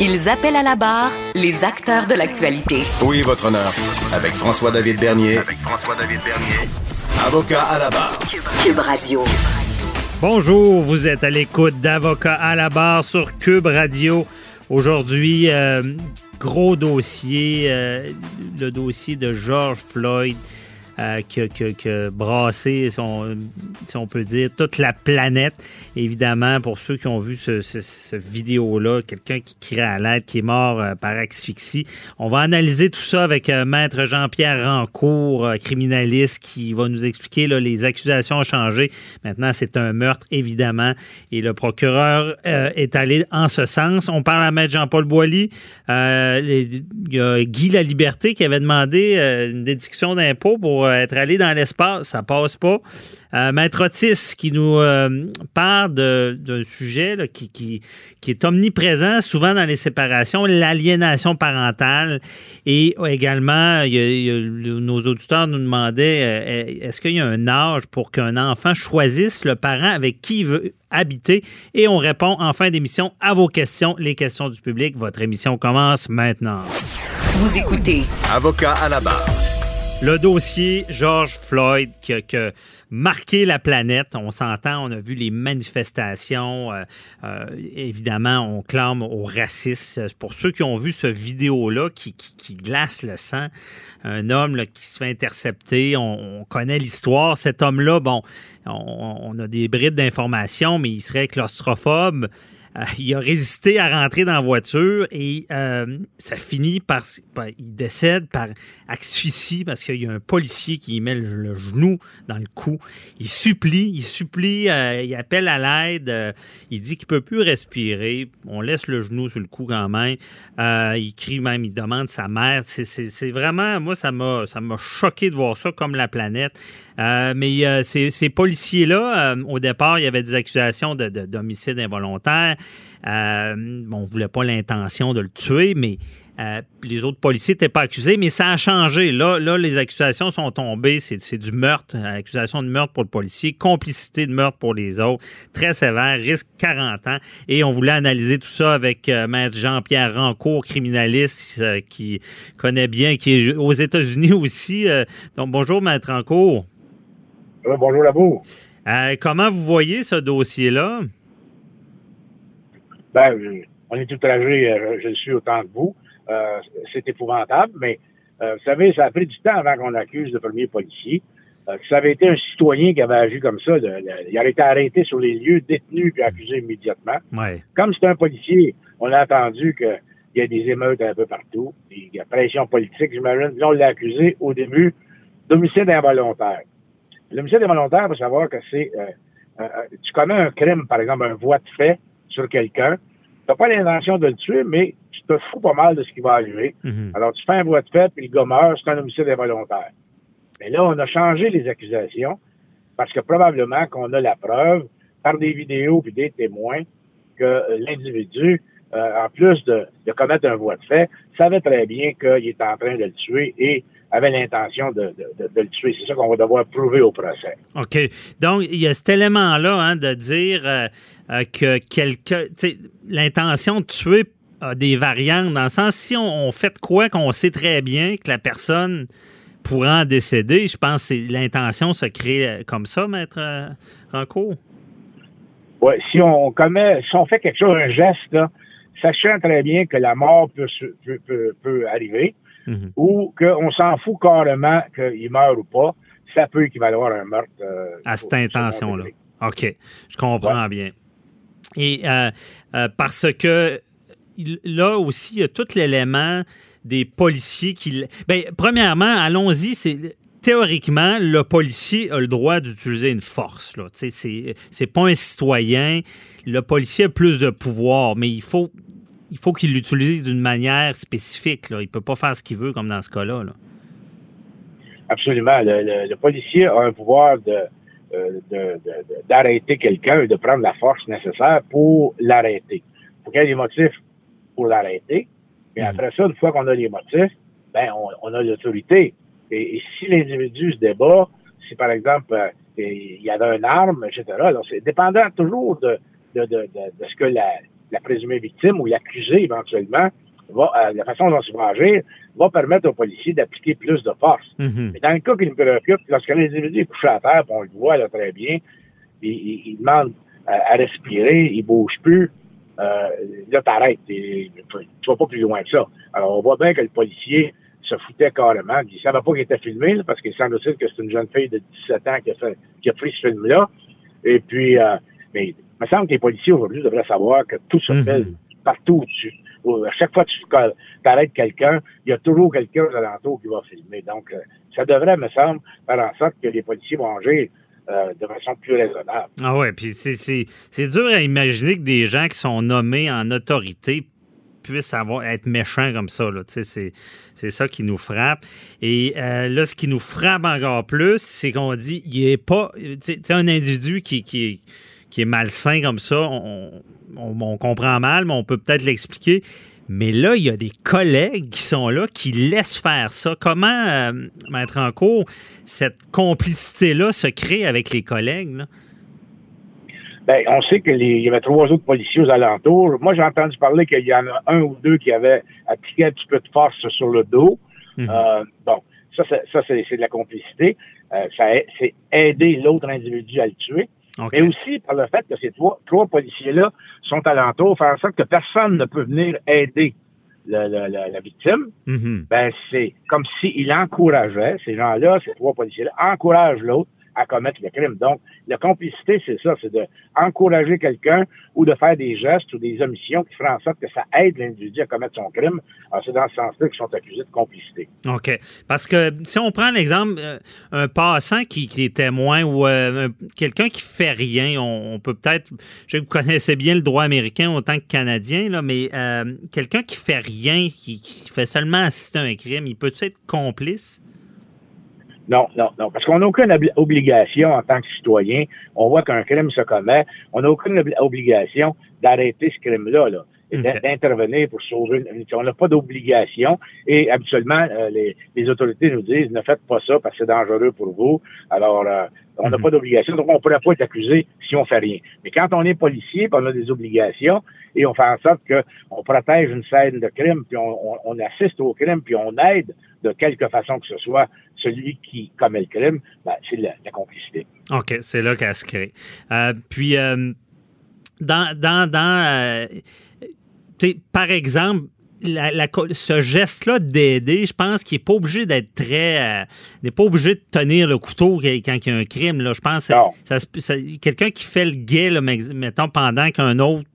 Ils appellent à la barre les acteurs de l'actualité. Oui, votre honneur? Avec François-David Bernier. Avec François-David Bernier. Avocat à la barre. Cube Radio. Bonjour, vous êtes à l'écoute d'Avocat à la barre sur Cube Radio. Aujourd'hui, euh, gros dossier, euh, le dossier de George Floyd. Euh, qui, si on, si on, peut dire, toute la planète. Évidemment, pour ceux qui ont vu ce, vidéo-là, quelqu'un qui crie à l'aide, qui est mort euh, par asphyxie. On va analyser tout ça avec euh, Maître Jean-Pierre Rancourt, euh, criminaliste, qui va nous expliquer là, les accusations ont changé. Maintenant, c'est un meurtre, évidemment, et le procureur est allé en ce sens. On parle à Maître Jean-Paul Boilly. il y a Guy La Liberté qui avait demandé une déduction d'impôt pour être allé dans l'espace, ça passe pas. Euh, Maître Otis qui nous euh, parle d'un sujet là, qui, qui, qui, est omniprésent souvent dans les séparations, l'aliénation parentale. Et également, il y a, il y a, nos auditeurs nous demandaient euh, est-ce qu'il y a un âge pour qu'un enfant choisisse le parent avec qui il veut habiter? Et on répond en fin d'émission à vos questions, les questions du public. Votre émission commence maintenant. Vous écoutez. Avocat à la barre. Le dossier George Floyd qui a, marqué la planète. On s'entend, on a vu les manifestations. Euh, euh, évidemment, on clame au racisme. Pour ceux qui ont vu ce vidéo-là qui, qui, glace le sang, un homme qui se fait intercepter, on, on connaît l'histoire. Cet homme-là, bon, on, on, a des brides d'informations, mais il serait claustrophobe. Il a résisté à rentrer dans la voiture et euh, ça finit par, Il décède par asphyxie parce qu'il y a un policier qui met le, genou dans le cou. Il supplie, il supplie, euh, il appelle à l'aide. Euh, il dit qu'il peut plus respirer. On laisse le genou sur le cou quand même. Il crie même, il demande sa mère. C'est vraiment, moi, ça m'a choqué de voir ça comme la planète. Mais ces, policiers-là, au départ, il y avait des accusations d'homicide de, de, involontaire. Euh, bon, on voulait pas l'intention de le tuer, mais euh, les autres policiers n'étaient pas accusés, mais ça a changé. Là, là les accusations sont tombées. C'est du meurtre, accusation de meurtre pour le policier, complicité de meurtre pour les autres, très sévère, risque 40 ans. Et on voulait analyser tout ça avec euh, maître Jean-Pierre Rancourt, criminaliste euh, qui connaît bien, qui est aux États-Unis aussi. Euh, donc, bonjour, maître Rancourt. bonjour, Labour. comment vous voyez ce dossier-là? Ben, on est tout âgé, je le suis autant que vous. Euh, c'est épouvantable, mais euh, vous savez, ça a pris du temps avant qu'on accuse le premier policier. Euh, ça avait été un citoyen qui avait agi comme ça, de, de, il aurait été arrêté sur les lieux, détenu puis accusé immédiatement. Ouais. Comme c'est un policier, on a entendu qu'il y a des émeutes un peu partout, il y a pression politique, j'imagine. on l'a accusé au début d'homicide involontaire. L'homicide involontaire, il faut savoir que c'est euh, tu commets un crime, par exemple, un voie de fait sur quelqu'un, t'as pas l'intention de le tuer, mais tu te fous pas mal de ce qui va arriver. Mhm. Mm -hmm. Alors, tu fais un voie de fait, puis le gars meurt, c'est un homicide involontaire. Mais là, on a changé les accusations parce que probablement qu'on a la preuve par des vidéos puis des témoins que l'individu, euh, en plus de, de, commettre un voie de fait, savait très bien qu'il était en train de le tuer et avait l'intention de, de, de, le tuer. C'est ça qu'on va devoir prouver au procès. OK. Donc, il y a cet élément-là hein, de dire euh, euh, que quelqu'un, l'intention de tuer a des variantes, dans le sens, si on, on fait de quoi qu'on sait très bien que la personne pourra en décéder, je pense que l'intention se crée comme ça, Maître euh, Rancourt. Oui, si on commet, si on fait quelque chose, un geste, là, sachant très bien que la mort peut, peut, peut, peut arriver, mm -hmm. ou qu'on s'en fout carrément qu'il meure ou pas, ça peut équivaloir à un meurtre. Euh, à cette intention-là. OK, je comprends ouais. bien. Et euh, euh, parce que là aussi, il y a tout l'élément des policiers qui. Bien, premièrement, allons-y, c'est. Théoriquement, le policier a le droit d'utiliser une force. Ce n'est pas un citoyen. Le policier a plus de pouvoir, mais il faut, il faut qu'il l'utilise d'une manière spécifique. Là. Il ne peut pas faire ce qu'il veut, comme dans ce cas-là. Là. Absolument. Le, le, policier a un pouvoir de euh, d'arrêter quelqu'un et de prendre la force nécessaire pour l'arrêter. Il faut qu'il y ait des motifs pour l'arrêter. Et mhm. après ça, une fois qu'on a les motifs, ben on, a l'autorité. Et, si l'individu se débat, si par exemple euh, il y avait une arme, etc., alors c'est dépendant toujours de, de, de, de, ce que la, la présumée victime ou l'accusé éventuellement va, euh, la façon dont il va agir va permettre aux policiers d'appliquer plus de force. Mhm. Mais dans le cas qui nous préoccupe, lorsque l'individu est couché à terre, on le voit là, très bien, il, il, demande à, respirer, il bouge plus, euh, là, t'arrêtes. Tu vas pas plus loin que ça. Alors, on voit bien que le policier se foutait carrément. Il savait pas qu'il était filmé, parce qu'il semble-t-il que c'est une jeune fille de 17 ans qui a, fait, qui a pris ce film-là. Et puis, euh, mais me semble que les policiers aujourd'hui devraient savoir que tout se mhm. fait partout. Tu, à chaque fois que tu arrêtes quelqu'un, il y a toujours quelqu'un aux alentours qui va filmer. Donc, euh, ça devrait, me semble, faire en sorte que les policiers vont agir euh, de façon plus raisonnable. Ah ouais, puis c'est dur à imaginer que des gens qui sont nommés en autorité puissent avoir, être méchants comme ça. C'est ça qui nous frappe. Et euh, là, ce qui nous frappe encore plus, c'est qu'on dit il n'est pas. Tu sais, un individu qui, qui, qui est malsain comme ça, on, on, comprend mal, mais on peut peut-être l'expliquer. Mais là, il y a des collègues qui sont là, qui laissent faire ça. Comment, euh, mettre en cours, cette complicité-là se crée avec les collègues? Bien, on sait qu'il y avait trois autres policiers aux alentours. Moi, j'ai entendu parler qu'il y en a un ou deux qui avaient appliqué un petit peu de force sur le dos. Mhm. Euh, bon, ça, c'est de la complicité. Euh, ça c'est aider l'autre individu à le tuer. Mais aussi par le fait que ces trois, trois policiers-là sont alentours, faire en sorte que personne ne peut venir aider la victime, mm-hmm. ben c'est comme s'il encourageait, ces gens-là, ces trois policiers-là, encouragent l'autre à commettre le crime. Donc, la complicité, c'est ça, c'est d'encourager quelqu'un ou de faire des gestes ou des omissions qui feraient en sorte que ça aide l'individu à commettre son crime. Alors, c'est dans ce sens-là qu'ils sont accusés de complicité. OK. Parce que si on prend l'exemple, euh, un passant qui, est témoin ou euh, quelqu'un qui fait rien, on, peut peut-être, je connaissais bien le droit américain autant que canadien, là, mais euh, quelqu'un qui fait rien, qui, qui fait seulement assister à un crime, il peut être complice? Non, non, non. Parce qu'on n'a aucune obligation en tant que citoyen. On voit qu'un crime se commet. On n'a aucune obligation d'arrêter ce crime-là, là, d'intervenir pour sauver une On n'a pas d'obligation. Et habituellement, euh, les, les, autorités nous disent ne faites pas ça parce que c'est dangereux pour vous. Alors, euh, on n'a mhm. pas d'obligation, donc on ne pourrait pas être accusé si on fait rien. Mais quand on est policier, on a des obligations et on fait en sorte qu'on protège une scène de crime, puis on, on, assiste au crime, puis on aide de quelque façon que ce soit celui qui commet le crime, ben, c'est la, complicité. OK, c'est là qu'elle se crée. Euh, puis, euh, dans, dans, dans euh, par exemple, ce geste-là d'aider, je pense qu'il n'est pas obligé d'être très. Euh, n'est pas obligé de tenir le couteau quand il y a un crime. Là. Je pense que quelqu'un qui fait le guet, là, mettons, pendant qu'un autre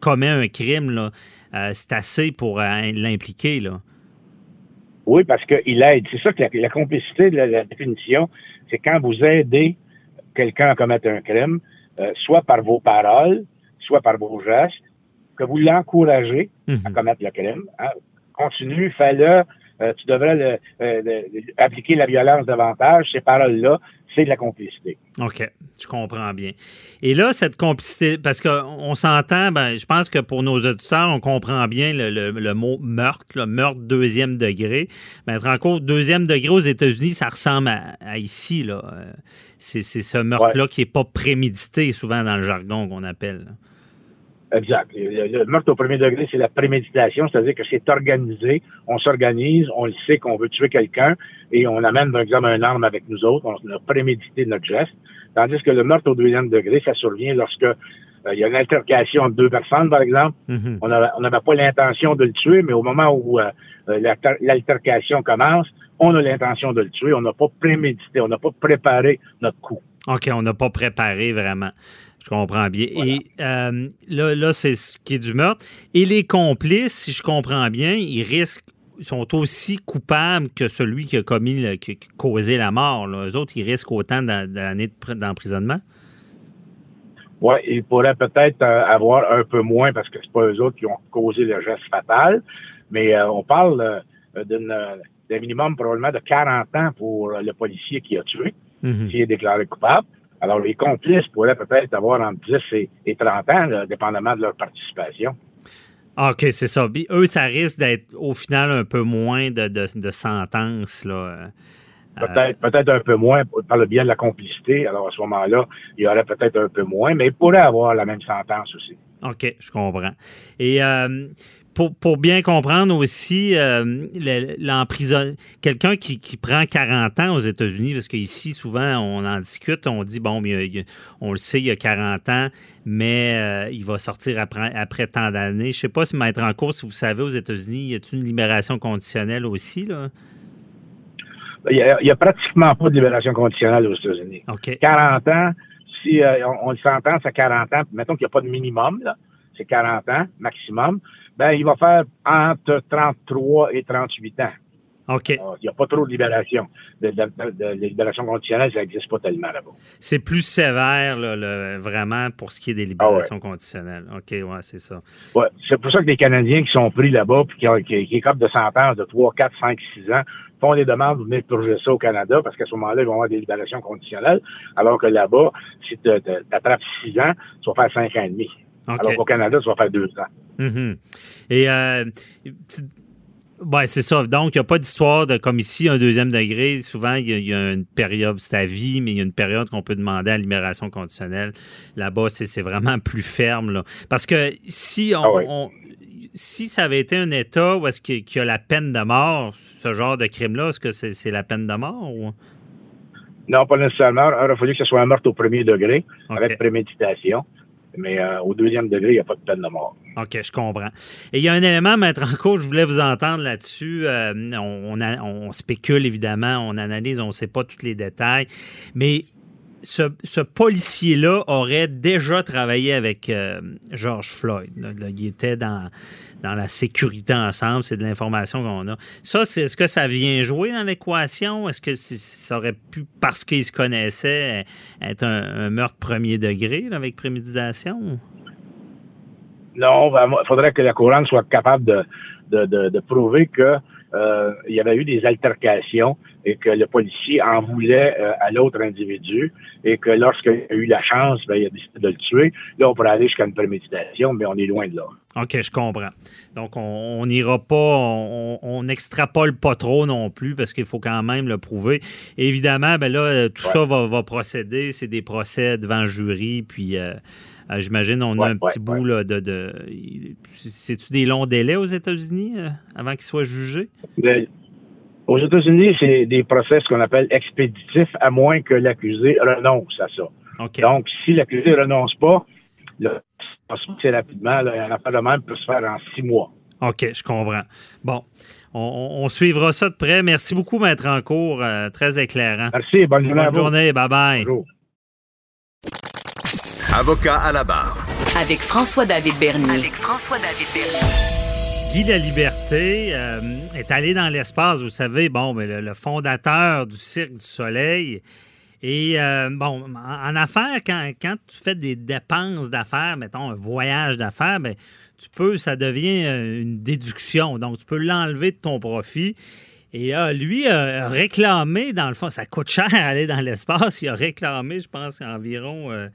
commet un crime, là, euh, c'est assez pour euh, l'impliquer. Là. Oui, parce qu'il aide. C'est ça que la, complicité de la, définition, c'est quand vous aidez quelqu'un à commettre un crime, soit par vos paroles, soit par vos gestes, que vous l'encouragez à mhm. commettre le crime. Hein. Continue, fais-le. Euh, tu devrais euh, appliquer la violence davantage. Ces paroles-là, c'est de la complicité. OK, je comprends bien. Et là, cette complicité, parce qu'on s'entend, ben, je pense que pour nos auditeurs, on comprend bien le, mot meurtre, le meurtre deuxième degré. Mais en encore deuxième degré aux États-Unis, ça ressemble à, ici. Là. Euh, c'est, ce meurtre-là qui n'est pas prémédité, souvent dans le jargon qu'on appelle. Exact. Le, meurtre au premier degré, c'est la préméditation, c'est-à-dire que c'est organisé, on s'organise, on le sait qu'on veut tuer quelqu'un et on amène, par exemple, un arme avec nous autres, on a prémédité notre geste. Tandis que le meurtre au deuxième degré, ça survient lorsque euh, il y a une altercation entre deux personnes, par exemple. Mm-hmm. On n'avait pas l'intention de le tuer, mais au moment où euh, euh, l'altercation commence, on a l'intention de le tuer. On n'a pas prémédité, on n'a pas préparé notre coup. OK, on n'a pas préparé vraiment. Je comprends bien. Et euh, là, là c'est ce qui est du meurtre. Et les complices, si je comprends bien, ils risquent sont aussi coupables que celui qui a commis, qui a causé la mort. Là. Eux autres, ils risquent autant d'années d'emprisonnement? Oui, ils pourraient peut-être euh, avoir un peu moins parce que c'est pas eux autres qui ont causé le geste fatal. Mais euh, on parle euh, d'un minimum probablement de 40 ans pour le policier qui a tué, Mhm. qui est déclaré coupable. Alors, les complices pourraient peut-être avoir entre 10 et, et 30 ans, là, dépendamment de leur participation. Ah, OK, c'est ça. Puis eux, ça risque d'être au final un peu moins de, de, de sentences. Là. Peut-être, peut-être un peu moins par le biais de la complicité. Alors, à ce moment-là, il y aurait peut-être un peu moins, mais il pourrait avoir la même sentence aussi. OK, je comprends. Et euh, pour, pour bien comprendre aussi, euh, l'emprisonnement, quelqu'un qui, qui prend 40 ans aux États-Unis, parce qu'ici, souvent, on en discute, on dit, bon, il a- il a- on le sait, il y a 40 ans, mais euh, il va sortir après, après tant d'années. Je sais pas si mettre en cours, si vous savez, aux États-Unis, y a-t-il une libération conditionnelle aussi, là? Il n'y a, il pratiquement pas de libération conditionnelle aux États-Unis. OK. 40 ans, si euh, on, on le sentence à 40 ans, mettons qu'il n'y a pas de minimum, là, c'est 40 ans maximum, ben il va faire entre 33 et 38 ans. OK. Il n'y a pas trop de libération. De, de- de- de libération conditionnelle, ça n'existe pas tellement là-bas. C'est plus sévère, là, le- vraiment, pour ce qui est des libérations conditionnelles. OK, ouais, c'est ça. Ouais, c'est pour ça que les Canadiens qui sont pris là-bas puis qui, ont- qui, qui écopent de sentence de 3, 4, 5, 6 ans font des demandes pour venir purger ça au Canada parce qu'à ce moment-là, ils vont avoir des libérations conditionnelles, alors que là-bas, si tu attrapes 6 ans, tu vas faire 5 ans et demi. Alors qu'au Canada, tu vas faire 2 ans. Mhm. Et euh, ouais, c'est ça. Donc, il n'y a pas d'histoire de comme ici, un deuxième degré. Souvent, il y, a- il y a une période, c'est à vie, mais il y a une période qu'on peut demander à libération conditionnelle. Là-bas, c'est vraiment plus ferme. là. Parce que si on, Ah on- si ça avait été un État où est-ce qu'il y a la peine de mort, ce genre de crime-là, est-ce que c'est la peine de mort? Ou? Non, pas nécessairement. Il aurait fallu que ce soit un meurtre au premier degré, OK. avec préméditation. Mais euh, au deuxième degré, il n'y a pas de peine de mort. OK, je comprends. Et il y a un élément, Maître cours, je voulais vous entendre là-dessus. Euh, on, spécule, évidemment, on analyse, on ne sait pas tous les détails. Mais ce, policier-là aurait déjà travaillé avec euh, George Floyd. il était dans, dans la sécurité ensemble. C'est de l'information qu'on a. Ça, c'est, est-ce que ça vient jouer dans l'équation? Est-ce que ça aurait pu, parce qu'ils se connaissaient, être un, meurtre premier degré là, avec préméditation? Non, il faudrait que la couronne soit capable de, de, de prouver que euh, il y avait eu des altercations et que le policier en voulait euh, à l'autre individu et que lorsqu'il a eu la chance, ben, il a décidé de le tuer. Là, on pourrait aller jusqu'à une préméditation, mais on est loin de là. OK, je comprends. Donc, on n'ira pas, on n'extrapole pas trop non plus parce qu'il faut quand même le prouver. Évidemment, ben là, tout ça va, va procéder. C'est des procès devant jury. Puis, euh, euh, j'imagine, on a Ouais, un petit bout là, de. de C'est-tu des longs délais aux États-Unis euh, avant qu'ils soient jugés? Le- aux États-Unis, c'est des procès ce qu'on appelle expéditifs, à moins que l'accusé renonce à ça. Donc, si l'accusé renonce pas, là, c'est rapidement, là, un affaire de même peut se faire en six mois. OK, je comprends. Bon, on, on- suivra ça de près. Merci beaucoup, Maître en cours. euh, très éclairant. Merci, bonne journée Bonne journée. Bye-bye. Avocat à la barre. Avec François-David Bernier. Avec François-David Bernier. Guy La Liberté euh, est allé dans l'espace, vous savez, bon, mais le, le fondateur du Cirque du Soleil. Et euh, bon, en, en affaires, quand, quand tu fais des dépenses d'affaires, mettons un voyage d'affaires, ben, tu peux, ça devient euh, une déduction. Donc, tu peux l'enlever de ton profit. Et là, lui a réclamé, dans le fond, ça coûte cher aller dans l'espace. Il a réclamé, je pense, environ euh,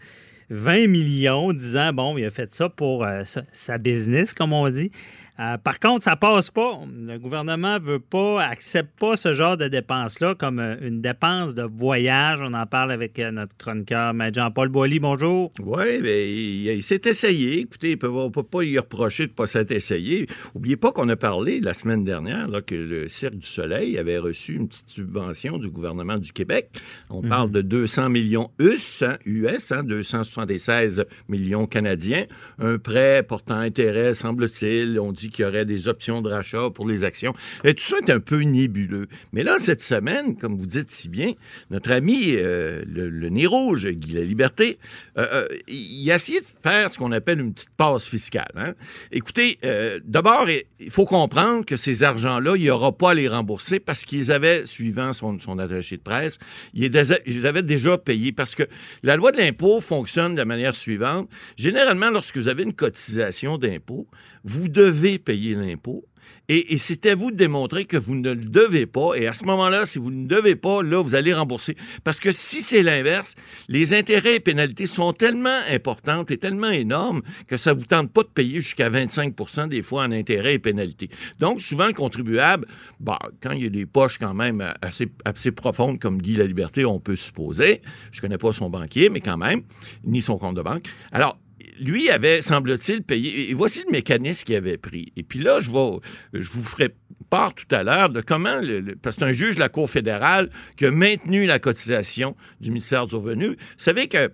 20 millions, disant, bon, il a fait ça pour euh, sa, business, comme on dit. Euh, par contre, ça passe pas. Le gouvernement veut pas, accepte pas ce genre de dépenses-là comme euh, une dépense de voyage. On en parle avec euh, notre chroniqueur, M. Jean-Paul Boilly. Bonjour. Oui, mais il, il s'est essayé. Écoutez, on ne peut pas lui reprocher de ne pas s'être essayé. N'oubliez pas qu'on a parlé la semaine dernière là, que le Cirque du Soleil avait reçu une petite subvention du gouvernement du Québec. On parle de 200 millions US, hein, US hein, 276 millions canadiens. Un prêt portant intérêt, semble-t-il. On dit qu'il y aurait des options de rachat pour les actions. Et tout ça est un peu nébuleux. Mais là, cette semaine, comme vous dites si bien, notre ami, euh, le, nez rouge, Guy La Liberté, euh, euh, il a essayé de faire ce qu'on appelle une petite passe fiscale. hein. Écoutez, euh, d'abord, il faut comprendre que ces argents-là, il n'y aura pas à les rembourser parce qu'ils avaient, suivant son, attaché de presse, ils avaient déjà payés parce que la loi de l'impôt fonctionne de la manière suivante. Généralement, lorsque vous avez une cotisation d'impôt, vous devez payer l'impôt. Et, et c'est à vous de démontrer que vous ne le devez pas. Et à ce moment-là, si vous ne devez pas, là, vous allez rembourser. Parce que si c'est l'inverse, les intérêts et pénalités sont tellement importantes et tellement énormes que ça vous tente pas de payer jusqu'à 25% des fois en intérêts et pénalités. Donc, souvent, le contribuable, bah, quand il y a des poches quand même assez, assez profondes comme Guy La Liberté, on peut supposer, je connais pas son banquier, mais quand même, ni son compte de banque. Alors, lui avait, semble-t-il, payé. Et voici le mécanisme qu'il avait pris. Et puis là, je, vais, vous ferai part tout à l'heure de comment, le, parce que c'est un juge de la Cour fédérale qui a maintenu la cotisation du ministère du Revenu. Vous savez que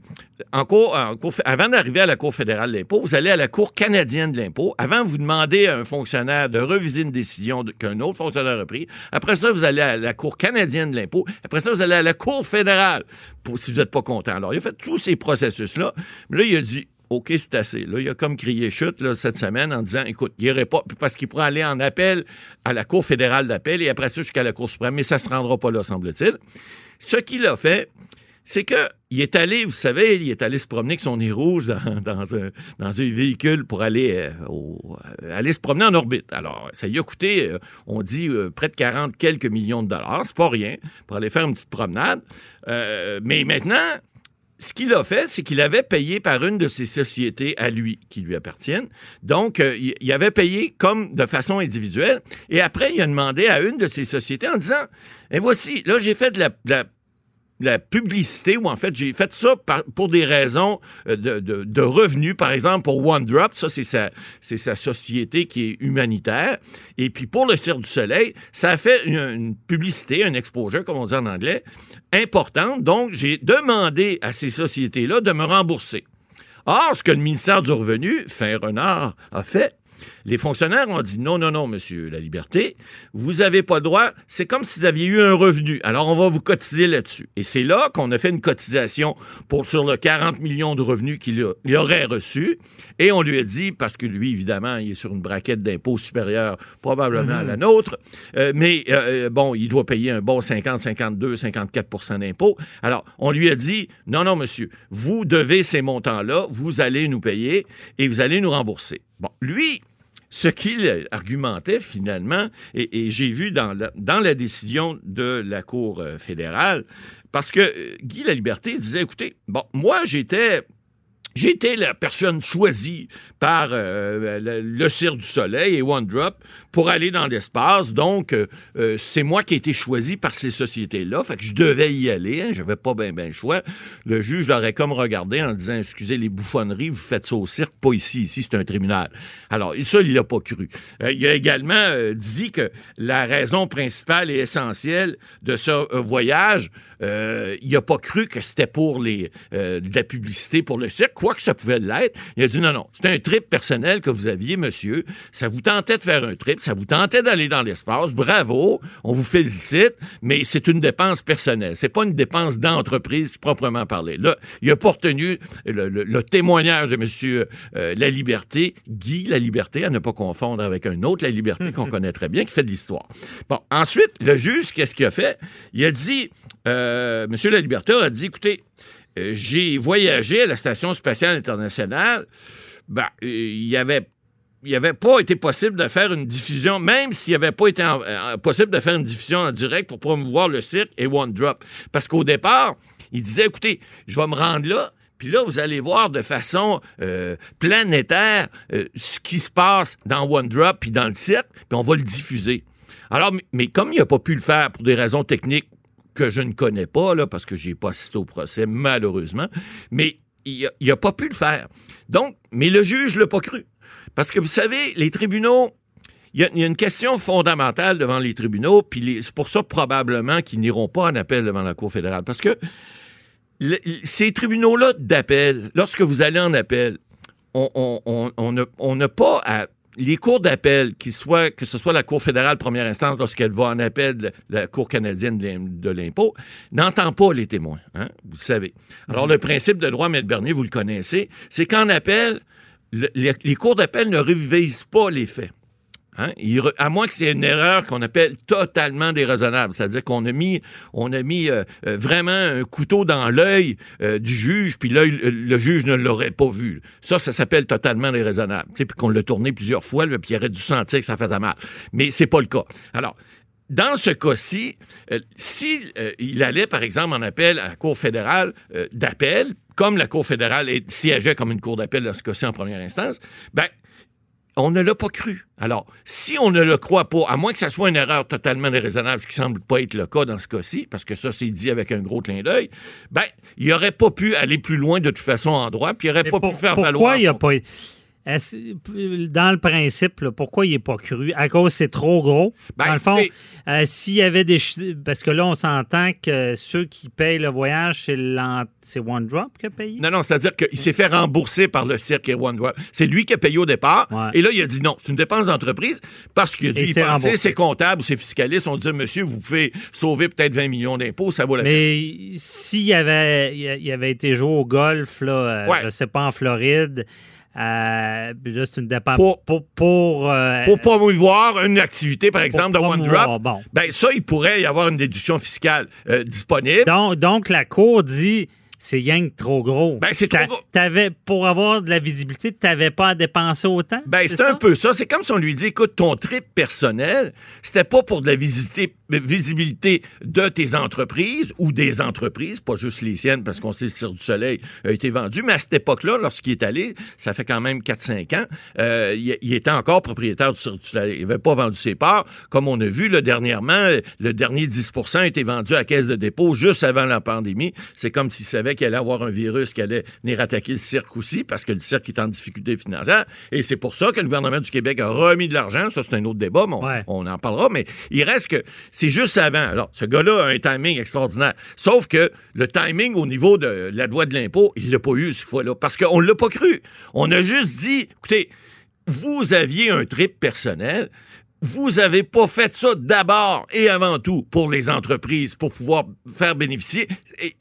en cour, en cour, avant d'arriver à la Cour fédérale de l'impôt, vous allez à la Cour canadienne de l'impôt. Avant, vous demandez à un fonctionnaire de reviser une décision qu'un autre fonctionnaire a prise. Après ça, vous allez à la Cour canadienne de l'impôt. Après ça, vous allez à la Cour fédérale pour, si vous n'êtes pas content. Alors, il a fait tous ces processus-là. Mais là, il a dit, OK, c'est assez. Là, il a comme crié chute cette semaine en disant écoute, il irait pas, parce qu'il pourrait aller en appel à la Cour fédérale d'appel et après ça jusqu'à la Cour suprême, mais ça ne se rendra pas là, semble-t-il. Ce qu'il a fait, c'est qu'il est allé, vous savez, il est allé se promener avec son nez rouge dans, un, dans un, véhicule pour aller, euh, au, euh, aller se promener en orbite. Alors, ça lui a coûté, euh, on dit, près de 40 quelques millions de dollars. C'est pas rien pour aller faire une petite promenade. Mais maintenant, ce qu'il a fait, c'est qu'il avait payé par une de ses sociétés à lui, qui lui appartiennent. Donc, euh, il avait payé comme de façon individuelle. Et après, il a demandé à une de ses sociétés en disant, et voici, là, j'ai fait de la la publicité, ou en fait, j'ai fait ça pour des raisons euh, de, revenus. Par exemple, pour OneDrop, ça, c'est sa, c'est sa société qui est humanitaire. Et puis, pour le Cirque du Soleil, ça a fait une, une publicité, un exposure, comme on dit en anglais, importante. Donc, j'ai demandé à ces sociétés-là de me rembourser. Or, ce que le ministère du Revenu, fin renard, a fait, les fonctionnaires ont dit non, non, non, monsieur La Liberté, vous n'avez pas le droit. C'est comme si vous aviez eu un revenu. Alors, on va vous cotiser là-dessus. Et c'est là qu'on a fait une cotisation pour sur le 40 millions de revenus qu'il aurait reçus. Et on lui a dit, parce que lui, évidemment, il est sur une braquette d'impôts supérieure probablement à la nôtre, euh, mais euh, bon, il doit payer un bon 50, 52, 54% d'impôts. Alors, on lui a dit non, non, monsieur, vous devez ces montants-là, vous allez nous payer et vous allez nous rembourser. Bon, lui, ce qu'il argumentait finalement, et, j'ai vu dans la, dans la, décision de la Cour euh, fédérale, parce que euh, Guy La Liberté disait, écoutez, bon, moi j'étais j'ai été la personne choisie par euh, le, Cirque du Soleil et One Drop pour aller dans l'espace. Donc, euh, euh, c'est moi qui ai été choisi par ces sociétés-là. Fait que je devais y aller. Hein, J'avais pas bien ben le choix. Le juge l'aurait comme regardé en disant, excusez les bouffonneries, vous faites ça au cirque, pas ici. Ici, c'est un tribunal. Alors, ça, il l'a pas cru. Il a également dit que la raison principale et essentielle de ce voyage, il n'a pas cru que c'était pour les, de la publicité pour le cirque quoi que ça pouvait l'être. Il a dit non, non, c'est un trip personnel que vous aviez, monsieur. Ça vous tentait de faire un trip, ça vous tentait d'aller dans l'espace. Bravo, on vous félicite, mais c'est une dépense personnelle. C'est pas une dépense d'entreprise proprement parlé. Là, il a pas retenu le, le, le témoignage de monsieur euh, La Liberté, Guy La Liberté, à ne pas confondre avec un autre La Liberté qu'on connaît très bien, qui fait de l'histoire. Bon, ensuite, le juge, qu'est-ce qu'il a fait? Il a dit, euh, monsieur La Liberté a dit, écoutez, euh, j'ai voyagé à la Station spatiale internationale, ben, il y avait il n'avait pas été possible de faire une diffusion, même s'il n'avait pas été possible de faire une diffusion en direct pour promouvoir le cirque et One Drop. Parce qu'au départ, il disait, écoutez, je vais me rendre là, puis là, vous allez voir de façon euh, planétaire euh, ce qui se passe dans One Drop puis dans le cirque, puis on va le diffuser. Alors, mais, mais comme il n'a pas pu le faire pour des raisons techniques que je ne connais pas, là, parce que j'ai pas assisté au procès, malheureusement, mais il n'a pas pu le faire. Donc, mais le juge l'a pas cru. Parce que vous savez, les tribunaux, il y, a une question fondamentale devant les tribunaux, puis c'est pour ça probablement qu'ils n'iront pas en appel devant la Cour fédérale. Parce que ces tribunaux-là d'appel, lorsque vous allez en appel, on n'a pas à les cours d'appel, que ce soit la Cour fédérale première instance lorsqu'elle va en appel de la Cour canadienne de l'impôt, n'entend pas les témoins, hein, vous le savez. Alors, le principe de droit, M. Bernier, vous le connaissez, c'est qu'en appel, le, les, les, cours d'appel ne révisent pas les faits. Hein? Il re- à moins que c'est une erreur qu'on appelle totalement déraisonnable. C'est-à-dire qu'on a mis, on a mis euh, euh, vraiment un couteau dans l'œil euh, du juge, puis l'œil, le, le juge ne l'aurait pas vu. Ça, ça s'appelle totalement déraisonnable. Puis qu'on l'a tourné plusieurs fois, puis il aurait dû sentir que ça faisait mal. Mais c'est pas le cas. Alors, dans ce cas-ci, euh, si euh, il allait, par exemple, en appel à la Cour fédérale euh, d'appel, comme la Cour fédérale est- siégeait comme une cour d'appel dans ce cas-ci en première instance, ben, on ne l'a pas cru. Alors, si on ne le croit pas, à moins que ça soit une erreur totalement déraisonnable, ce qui semble pas être le cas dans ce cas-ci, parce que ça, c'est dit avec un gros clin d'œil, ben, il n'aurait pas pu aller plus loin de toute façon en droit, puis il n'aurait pas pour- pu faire pourquoi valoir. il a son- pas. Dans le principe, là, pourquoi il n'est pas cru? À cause c'est trop gros? Ben, dans le fond, mais- euh, s'il y avait des. Parce que là, on s'entend que ceux qui payent le voyage, c'est l'en- c'est One Drop qui a payé. Non, non, c'est-à-dire qu'il s'est fait rembourser par le cirque et One Drop. C'est lui qui a payé au départ. Ouais. Et là, il a dit non, c'est une dépense d'entreprise parce qu'il a Et dû y c'est penser, remboursé. c'est comptable, c'est fiscaliste. On dit, monsieur, vous pouvez sauver peut-être 20 millions d'impôts, ça vaut la peine. Mais s'il avait, il avait été joué au golf, là, euh, Ouais. je sais pas, en Floride, euh, puis là, c'est une dépense Pour- pour. pour, euh, Pour promouvoir une activité, par exemple, de One Drop, bon. ben ça, il pourrait y avoir une déduction fiscale euh, disponible. Donc, donc, la Cour dit c'est rien que trop gros. Ben, c'est trop gros. T'avais, pour avoir de la visibilité, tu n'avais pas à dépenser autant? Ben, c'est un peu ça. C'est comme si on lui dit, écoute, ton trip personnel, c'était pas pour de la visiter- visibilité de tes entreprises ou des entreprises, pas juste les siennes, parce qu'on sait que le Cirque du Soleil a été vendu, mais à cette époque-là, lorsqu'il est allé, ça fait quand même 4-5 ans, euh, il, il était encore propriétaire du Cirque du Soleil. Il n'avait pas vendu ses parts. Comme on a vu, là, dernièrement, le dernier 10% a été vendu à la caisse de dépôt juste avant la pandémie. C'est comme s'il savait qu'il allait avoir un virus qui allait venir attaquer le cirque aussi, parce que le cirque est en difficulté financière. Et c'est pour ça que le gouvernement du Québec a remis de l'argent. Ça, c'est un autre débat, mais on, Ouais. on en parlera. Mais il reste que c'est juste avant. Alors, ce gars-là a un timing extraordinaire. Sauf que le timing au niveau de la loi de l'impôt, il l'a pas eu cette fois-là. Parce qu'on l'a pas cru. On a juste dit, écoutez, vous aviez un trip personnel. Vous avez pas fait ça d'abord et avant tout pour les entreprises, pour pouvoir faire bénéficier.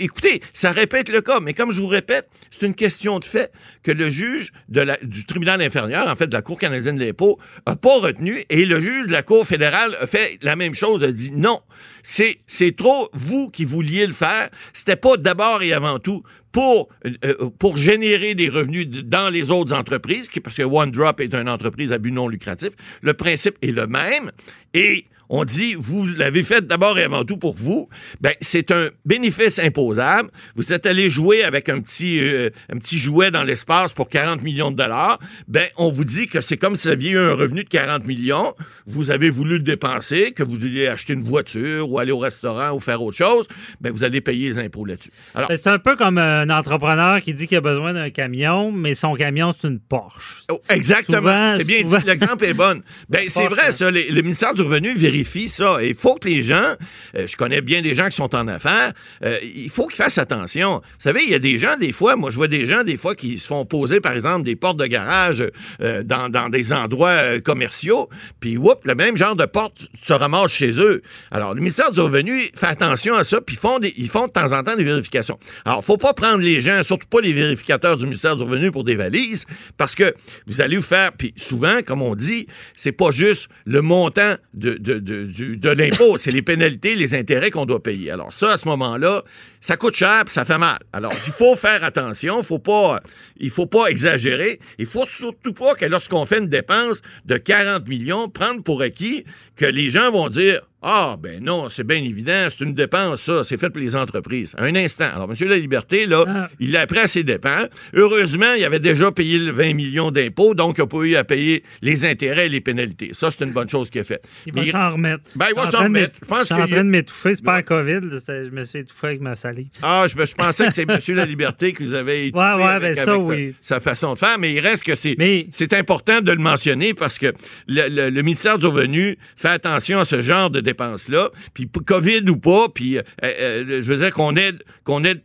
Écoutez, ça répète le cas, mais comme je vous répète, c'est une question de fait que le juge du tribunal inférieur, en fait de la Cour canadienne de l'impôt, a pas retenu et le juge de la Cour fédérale a fait la même chose, a dit non, c'est c'est trop vous qui vouliez le faire. C'était pas d'abord et avant tout pour, euh, pour générer des revenus dans les autres entreprises, parce que OneDrop est une entreprise à but non lucratif. Le principe est le même. Et on dit, vous l'avez fait d'abord et avant tout pour vous. Ben, c'est un bénéfice imposable. Vous êtes allé jouer avec un petit, euh, un petit jouet dans l'espace pour 40 millions de dollars. Ben, on vous dit que c'est comme si vous aviez eu un revenu de 40 millions. Vous avez voulu le dépenser, que vous vouliez acheter une voiture ou aller au restaurant ou faire autre chose. Ben, vous allez payer les impôts là-dessus. Alors, Ben, C'est un peu comme un entrepreneur qui dit qu'il a besoin d'un camion, mais son camion, c'est une Porsche. Oh, exactement. C'est bien souvent- dit. L'exemple est bon. Ben, c'est vrai, cher. ça. le ministère du Revenu vérifie ça. Il faut que les gens, euh, je connais bien des gens qui sont en affaires, euh, il faut qu'ils fassent attention. Vous savez, il y a des gens, des fois, moi, je vois des gens, des fois, qui se font poser, par exemple, des portes de garage euh, dans, dans des endroits commerciaux, puis, whoop, le même genre de porte se ramasse chez eux. Alors, le ministère du Revenu fait attention à ça, puis font, ils font de temps en temps des vérifications. Alors, faut pas prendre les gens, surtout pas les vérificateurs du ministère du Revenu pour des valises, parce que vous allez vous faire, puis souvent, comme on dit, c'est pas juste le montant de, de, de, du- de l'impôt, c'est les pénalités, les intérêts qu'on doit payer. Alors ça, à ce moment-là, ça coûte cher, puis ça fait mal. Alors, il faut faire attention, faut pas, il faut pas exagérer. Il faut surtout pas que lorsqu'on fait une dépense de 40 millions, prendre pour acquis que les gens vont dire ah, ben non, c'est bien évident, c'est une dépense, ça, c'est fait pour les entreprises. Un instant. Alors, M. La Liberté, là, Ah. il l'a pris à ses dépens. Heureusement, il avait déjà payé le 20 millions d'impôts, donc il n'a pas eu à payer les intérêts et les pénalités. Ça, c'est une bonne chose qu'il a faite. Il va s'en remettre. Ben, il va s'en remettre. Je pense suis en a- train de m'étouffer. C'est pas la COVID. Je me suis étouffé avec ma salive. Ah, je, je pensais que c'est M. La Liberté qui vous avait étouffé Ouais, ouais, avec, ben ça, avec oui. sa, façon de faire, mais il reste que c'est Mais- c'est important de le mentionner parce que le, le- le ministère du Revenu fait attention à ce genre de dépenses-là, puis COVID ou pas, puis euh, euh, je veux dire qu'on ait, qu'on ait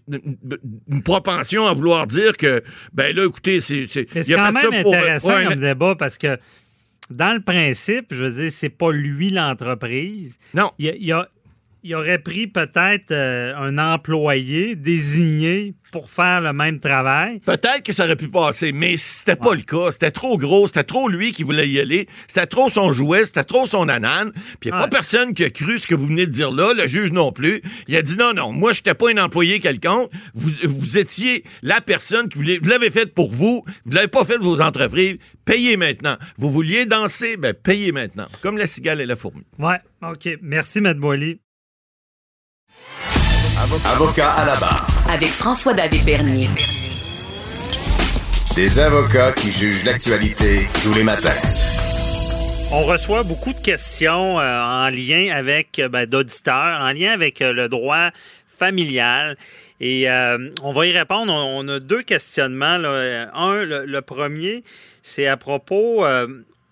une, propension à vouloir dire que, ben là, écoutez, c'est... c'est- quand même pour, euh, intéressant ouais, comme débat parce que dans le principe, je veux dire, c'est pas lui l'entreprise. Non. Il y a, il y a- il aurait pris peut-être euh, un employé désigné pour faire le même travail. Peut-être que ça aurait pu passer, mais c'était pas le cas. C'était trop gros, c'était trop lui qui voulait y aller, c'était trop son jouet, c'était trop son anane. Puis il n'y a Ouais. pas personne qui a cru ce que vous venez de dire là, le juge non plus. Il a dit non, non, moi, je n'étais pas un employé quelconque. Vous, vous étiez la personne qui voulait, vous l'avez fait pour vous, vous l'avez pas fait de vos entreprises. Payez maintenant. Vous vouliez danser, ben payez maintenant. Comme la cigale et la fourmi. Ouais, OK. Merci, Boily. Avocat à la barre. Avec François-David Bernier. Des avocats qui jugent l'actualité tous les matins. On reçoit beaucoup de questions euh, en lien avec euh, ben, d'auditeurs, en lien avec euh, le droit familial. Et euh, on va y répondre. On, on a deux questionnements. là. Un, le, le premier, c'est à propos.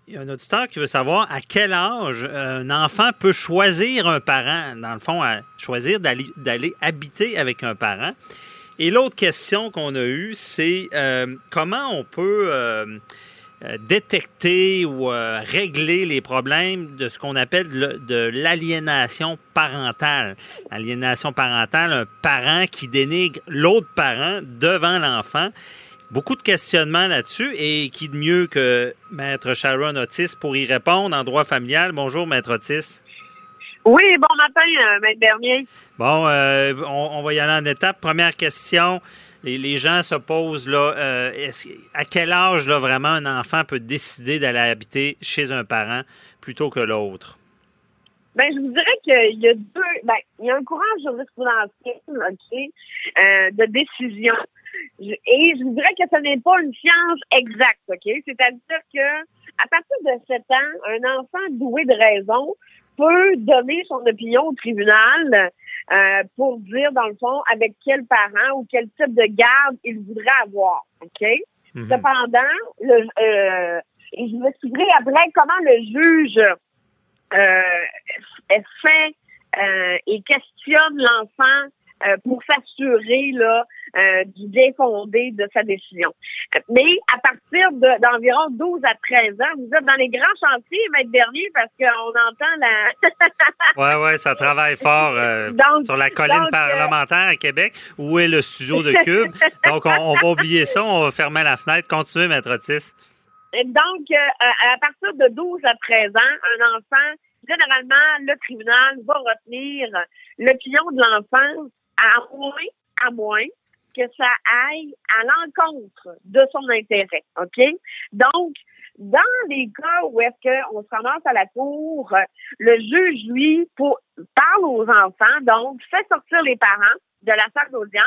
Il y a un auditeur qui veut savoir à quel âge un enfant peut choisir un parent, dans le fond, à choisir d'aller habiter avec un parent. Et l'autre question qu'on a eue, c'est euh, comment on peut euh, euh, détecter ou régler les problèmes de ce qu'on appelle le- de l'aliénation parentale. L'aliénation parentale, un parent qui dénigre l'autre parent devant l'enfant. Beaucoup de questionnements là-dessus et qui de mieux que Maître Sharon Otis pour y répondre en droit familial. Bonjour, Maître Otis. Oui, bon matin, euh, Maître Bernier. Bon, euh, on, on va y aller en étape. Première question. Les, les gens se posent là, euh, à quel âge là, vraiment un enfant peut décider d'aller habiter chez un parent plutôt que l'autre? Ben, je vous dirais qu'il y a deux, ben, il y a un courant jurisprudentiel, OK, euh, de décision. Et je vous dirais que ce n'est pas une science exacte, OK? C'est-à-dire que, à partir de 7 ans, un enfant doué de raison peut donner son opinion au tribunal euh, pour dire, dans le fond, avec quel parent ou quel type de garde il voudrait avoir, OK? Mhm. Cependant, le, euh, et je vous expliquerai après comment le juge euh, fait euh, et questionne l'enfant euh, pour s'assurer là euh, du bien fondé de sa décision. Mais à partir de- d'environ 12 à 13 ans, vous êtes dans les grands chantiers, Maître Bernier, parce qu'on entend la... Oui, oui, ça travaille fort euh, Donc- sur la colline donc, euh, parlementaire à Québec. Où est le studio de Cube? Donc, on, on va oublier ça, on va fermer la fenêtre. Continuez, Maître Otis. Donc, euh, à partir de 12 à 13 ans, un enfant, généralement, le tribunal va retenir l'opinion de l'enfant à moins, à moins que ça aille à l'encontre de son intérêt. OK? Donc, dans les cas où est-ce qu'on se ramasse à la cour, le juge, lui, parle aux enfants, donc fait sortir les parents de la salle d'audience.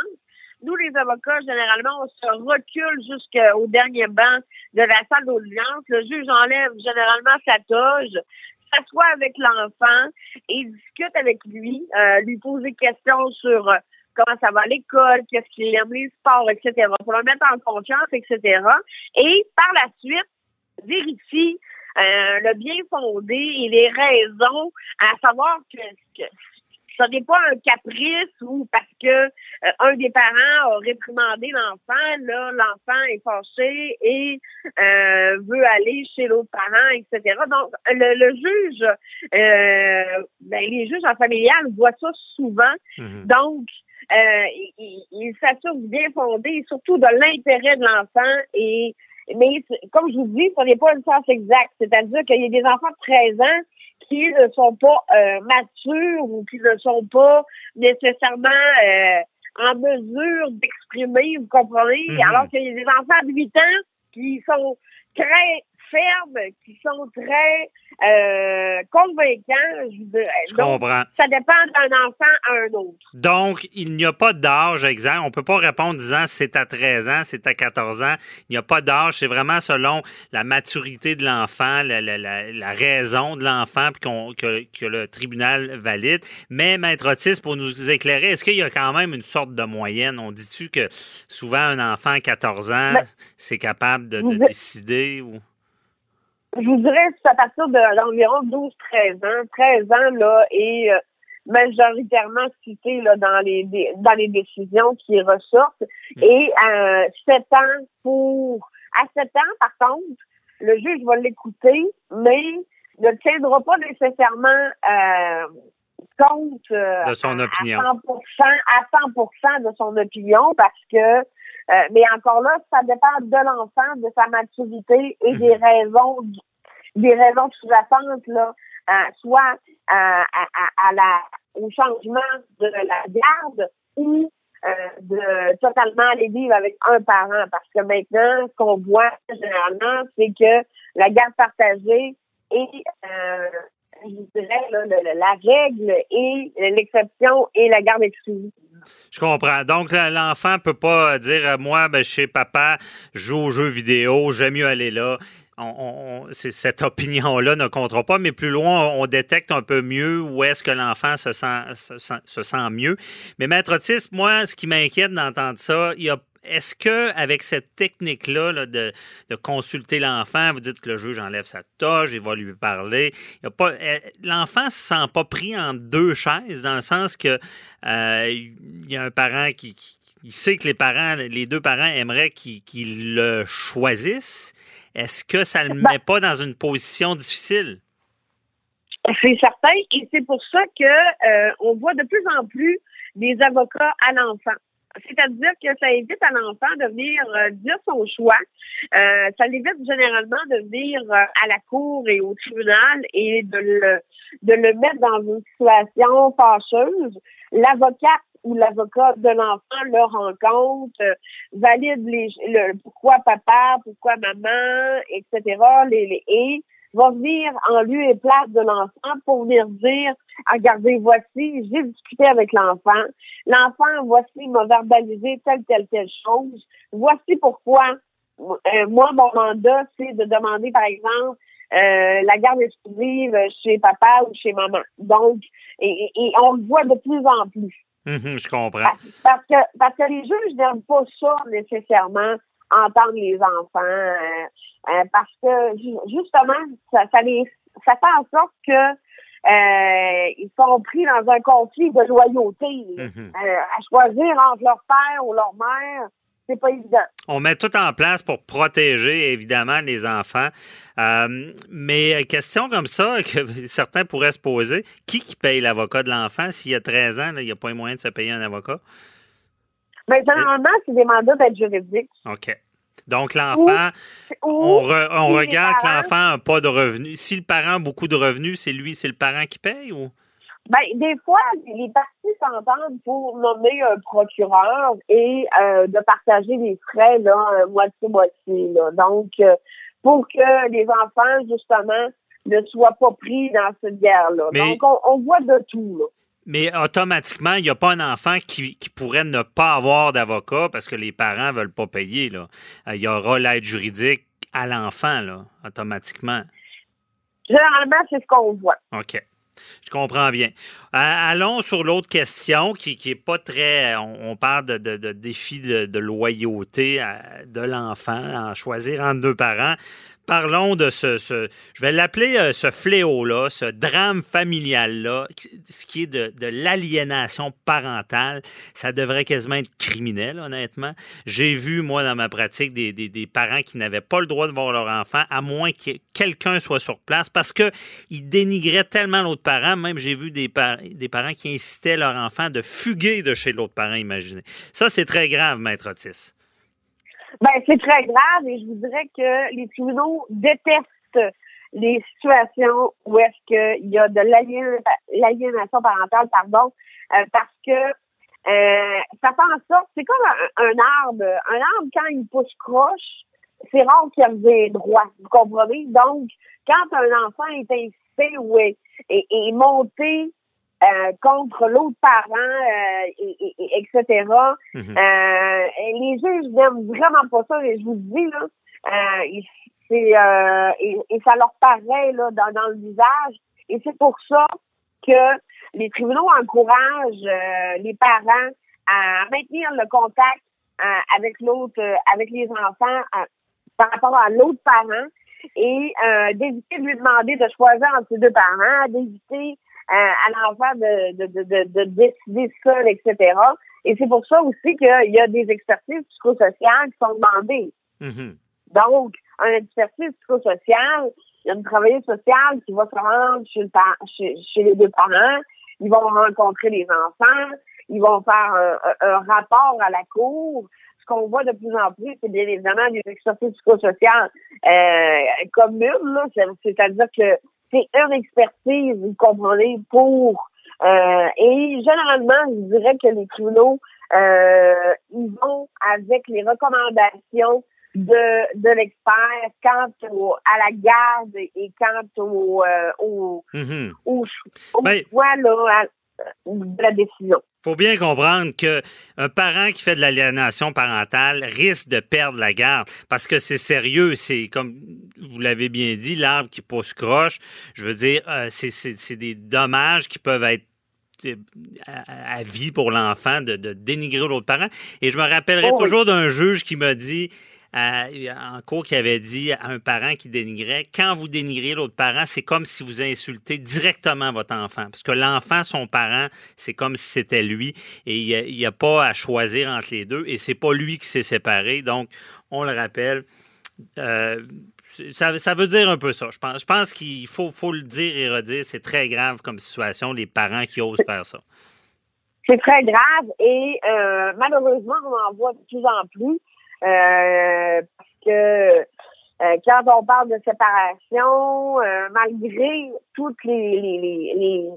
Nous, les avocats, généralement, on se recule jusqu'au dernier banc de la salle d'audience. Le juge enlève généralement sa toge, s'assoit avec l'enfant et discute avec lui, euh, lui pose des questions sur euh, comment ça va à l'école, qu'est-ce qu'il aime, les sports, etc. Pour le mettre en confiance, etc. Et par la suite, vérifie euh, le bien fondé et les raisons, à savoir que, que ce n'est pas un caprice ou parce que euh, un des parents a réprimandé l'enfant, là, l'enfant est fâché et euh, veut aller chez l'autre parent, etc. Donc, le, le juge, euh, ben, les juges en familial voient ça souvent. Mhm. Donc, euh, il, il- il s'assure du bien fondé surtout de l'intérêt de l'enfant et mais comme je vous dis, ce n'est pas une science exacte. C'est-à-dire qu'il y a des enfants de 13 ans qui ne sont pas euh, matures ou qui ne sont pas nécessairement euh, en mesure d'exprimer, vous comprenez? Mhm. Alors qu'il y a des enfants de 8 ans qui sont très fermes, qui sont très euh, convaincants. Je, Donc, comprends. ça dépend d'un enfant à un autre. Donc, il n'y a pas d'âge exact. On ne peut pas répondre en disant c'est à 13 ans, c'est à 14 ans. Il n'y a pas d'âge. C'est vraiment selon la maturité de l'enfant, la, la- la- la raison de l'enfant qu'on- que, que le tribunal valide. Mais, Maître Otis, pour nous éclairer, est-ce qu'il y a quand même une sorte de moyenne? On dit-tu que souvent un enfant à 14 ans, Ben, c'est capable de, de vous- décider? Ou... je vous dirais c'est à partir de- d'environ 12-13 ans. 13 ans, là, est euh, majoritairement cité là, dans les dans les décisions qui ressortent. Et euh, 7 ans pour à 7 ans, par contre, le juge va l'écouter, mais ne tiendra pas nécessairement euh, compte euh, De son à- opinion. à 100%, à 100% de son opinion parce que euh, mais encore là, ça dépend de l'enfant, de sa maturité et des Mhm. raisons des raisons sous-jacentes là, euh, soit euh, à, à- à la au changement de la garde ou euh, de totalement aller vivre avec un parent parce que maintenant ce qu'on voit généralement c'est que la garde partagée est euh, je dirais là, le- le- la règle et l'exception et la garde exclusive. Je comprends. Donc, l'enfant peut pas dire, euh, moi, ben, chez papa, je joue aux jeux vidéo, j'aime mieux aller là. On, on- cette opinion-là ne comptera pas, mais plus loin, on détecte un peu mieux où est-ce que l'enfant se sent, se, sent, se sent mieux. Mais Maître Otis, moi, ce qui m'inquiète d'entendre ça, il y a est-ce que avec cette technique-là là, de, de consulter l'enfant, vous dites que le juge enlève sa toge, il va lui parler, il y a pas euh, l'enfant se sent pas pris en deux chaises dans le sens que euh, il y a un parent qui, qui- il sait que les parents, les deux parents aimeraient qu'il qu'il le choisissent. Est-ce que ça ne le Ben- met pas dans une position difficile? C'est certain, et c'est pour ça que euh, on voit de plus en plus des avocats à l'enfant. C'est-à-dire que ça évite à l'enfant de venir euh, dire son choix. Euh, ça l'évite généralement de venir euh, à la cour et au tribunal et de le, de le mettre dans une situation fâcheuse. L'avocat ou l'avocat de l'enfant le rencontre, euh, valide les, le, pourquoi papa, pourquoi maman, etc. Les, les, et va venir en lieu et place de l'enfant pour venir dire regardez, voici, j'ai discuté avec l'enfant. L'enfant, voici, m'a verbalisé telle, telle, telle chose. Voici pourquoi, euh, moi, mon mandat, c'est de demander, par exemple, euh, la garde exclusive chez papa ou chez maman. Donc, et, et on le voit de plus en plus. Mhm, je comprends. Parce, parce que, parce que les juges n'aiment pas ça nécessairement, entendre les enfants, euh, euh, parce que ju- justement, ça, ça, les, ça fait en sorte que euh, ils sont pris dans un conflit de loyauté. Mhm. Euh, à choisir entre leur père ou leur mère, c'est pas évident. On met tout en place pour protéger, évidemment, les enfants. Euh, mais question comme ça, que certains pourraient se poser, qui qui paye l'avocat de l'enfant? S'il y a 13 ans, là, il n'y a pas les moyens de se payer un avocat? Mais généralement, c'est des mandats d'aide juridique. OK. Donc, l'enfant, on, re- regarde que l'enfant n'a pas de revenus. Si le parent a beaucoup de revenus, c'est lui, c'est le parent qui paye ou? Ben, des fois, les parties s'entendent pour nommer un procureur et euh, de partager les frais là, euh, moitié-moitié. Là. Donc, euh, pour que les enfants, justement, ne soient pas pris dans cette guerre-là. Mais- Donc, on, on voit de tout. Là. Mais automatiquement, il n'y a pas un enfant qui, qui pourrait ne pas avoir d'avocat parce que les parents ne veulent pas payer. Là. Euh, Il y aura l'aide juridique à l'enfant, là, automatiquement. Généralement, c'est ce qu'on voit. OK. Je comprends bien. Allons sur l'autre question qui n'est pas très. On, on parle de, de, de défi de, de loyauté de l'enfant, en choisir entre deux parents. Parlons de ce, je vais l'appeler euh, ce fléau-là, ce drame familial-là, ce qui est de, l'aliénation parentale. Ça devrait quasiment être criminel, honnêtement. J'ai vu, moi, dans ma pratique, des, parents qui n'avaient pas le droit de voir leur enfant, à moins que quelqu'un soit sur place, parce qu'ils dénigraient tellement l'autre parent. Même j'ai vu des parents qui incitaient leur enfant de fuguer de chez l'autre parent, imaginez. Ça, c'est très grave, Maître Otis. Ben, c'est très grave et je vous dirais que les tribunaux détestent les situations où est-ce qu'il y a de l'aliénation parentale, pardon, euh, parce que euh, ça fait en sorte, c'est comme un, arbre. Un arbre, quand il pousse croche, c'est rare qu'il revienne droit. Vous comprenez? Donc, quand un enfant est incité ou est, est monté euh, contre l'autre parent, euh, et, et- et- etc., Mhm. euh, et les juges n'aiment vraiment pas ça, et je vous le dis, là, euh, et, euh, et, et ça leur paraît là, dans, dans le visage. Et c'est pour ça que les tribunaux encouragent euh, les parents à maintenir le contact euh, avec l'autre, euh, avec les enfants par rapport à l'autre parent et euh, d'éviter de lui demander de choisir entre ses deux parents, d'éviter à l'enfant de, de, de, de, de décider seul, etc. Et c'est pour ça aussi qu'il y a des expertises psychosociales qui sont demandées. Mhm. Donc, un expertise psychosociale, il y a une travailleuse sociale qui va se rendre chez, le par- chez, chez les deux parents ils vont rencontrer les enfants, ils vont faire un, un rapport à la cour. Ce qu'on voit de plus en plus, c'est bien évidemment des expertises psychosociales euh, communes, là. c'est-à-dire que c'est une expertise, vous comprenez, pour euh, et généralement, je dirais que les tribunaux, euh, ils vont avec les recommandations de, de l'expert quant au, à la garde et quant au, euh, au, Mhm. au, au Ben- choix là, de la décision. faut bien comprendre que un parent qui fait de l'aliénation parentale risque de perdre la garde parce que c'est sérieux. C'est comme vous l'avez bien dit, l'arbre qui pousse croche. Je veux dire, euh, c'est- des dommages qui peuvent être euh, à, à vie pour l'enfant de, de dénigrer l'autre parent. Et je me rappellerai Oh oui. toujours d'un juge qui m'a dit en cours qui avait dit à un parent qui dénigrait quand vous dénigrez l'autre parent, c'est comme si vous insultez directement votre enfant. Parce que l'enfant, son parent, c'est comme si c'était lui. Et il n'y a, pas à choisir entre les deux. Et c'est pas lui qui s'est séparé. Donc, on le rappelle. euh, ça, ça veut dire un peu ça. Je pense, je pense qu'il faut, faut le dire et redire. C'est très grave comme situation, les parents qui osent faire ça. C'est très grave et euh, malheureusement, on en voit de plus en plus euh, parce que euh, quand on parle de séparation, euh, malgré toutes les, les, les, les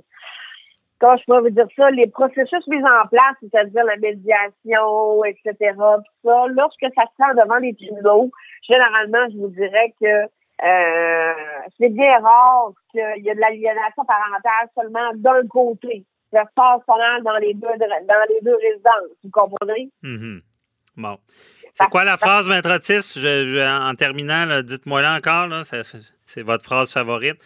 comment je pourrais vous dire ça, les processus mis en place, c'est-à-dire la médiation, etc., tout ça, lorsque ça se rend devant les tribunaux, généralement, je vous dirais que euh, c'est bien rare qu'il y ait de l'aliénation parentale seulement d'un côté. Ça se passe dans les deux dans les deux résidences, vous comprenez? Mhm. Bon. C'est quoi la phrase, Maître Otis? Je- je- en terminant, dites-moi là encore. Là, ça- c'est votre phrase favorite.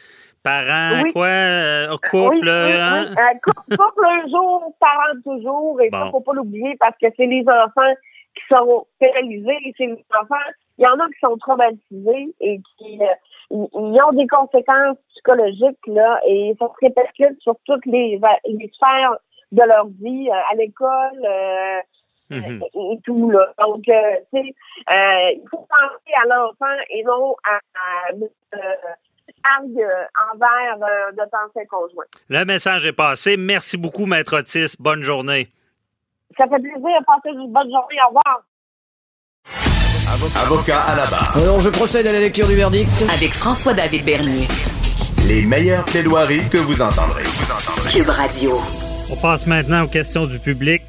Parents, Oui. quoi? euh, couple, oui, oui, hein? Euh, cou- couple un jour, parents toujours, et ça, Bon. faut pas l'oublier parce que c'est les enfants qui sont pénalisés, c'est les enfants, il y en a qui sont traumatisés et qui euh, ils, ont des conséquences psychologiques là, et ça se répercute sur toutes les, les sphères de leur vie, euh, à l'école, euh, Mhm. et, et tout là. Donc, euh, tu sais, euh, il faut penser à l'enfant et non à, à euh, argue envers euh, notre ancien conjoint. Le message est passé. Merci beaucoup, Maître Otis. Bonne journée. Ça fait plaisir. Passez une bonne journée. Au revoir. Avocat à la barre. Alors je procède à la lecture du verdict. Avec François-David Bernier. Les meilleures plaidoiries que vous entendrez. Cube Radio. On passe maintenant aux questions du public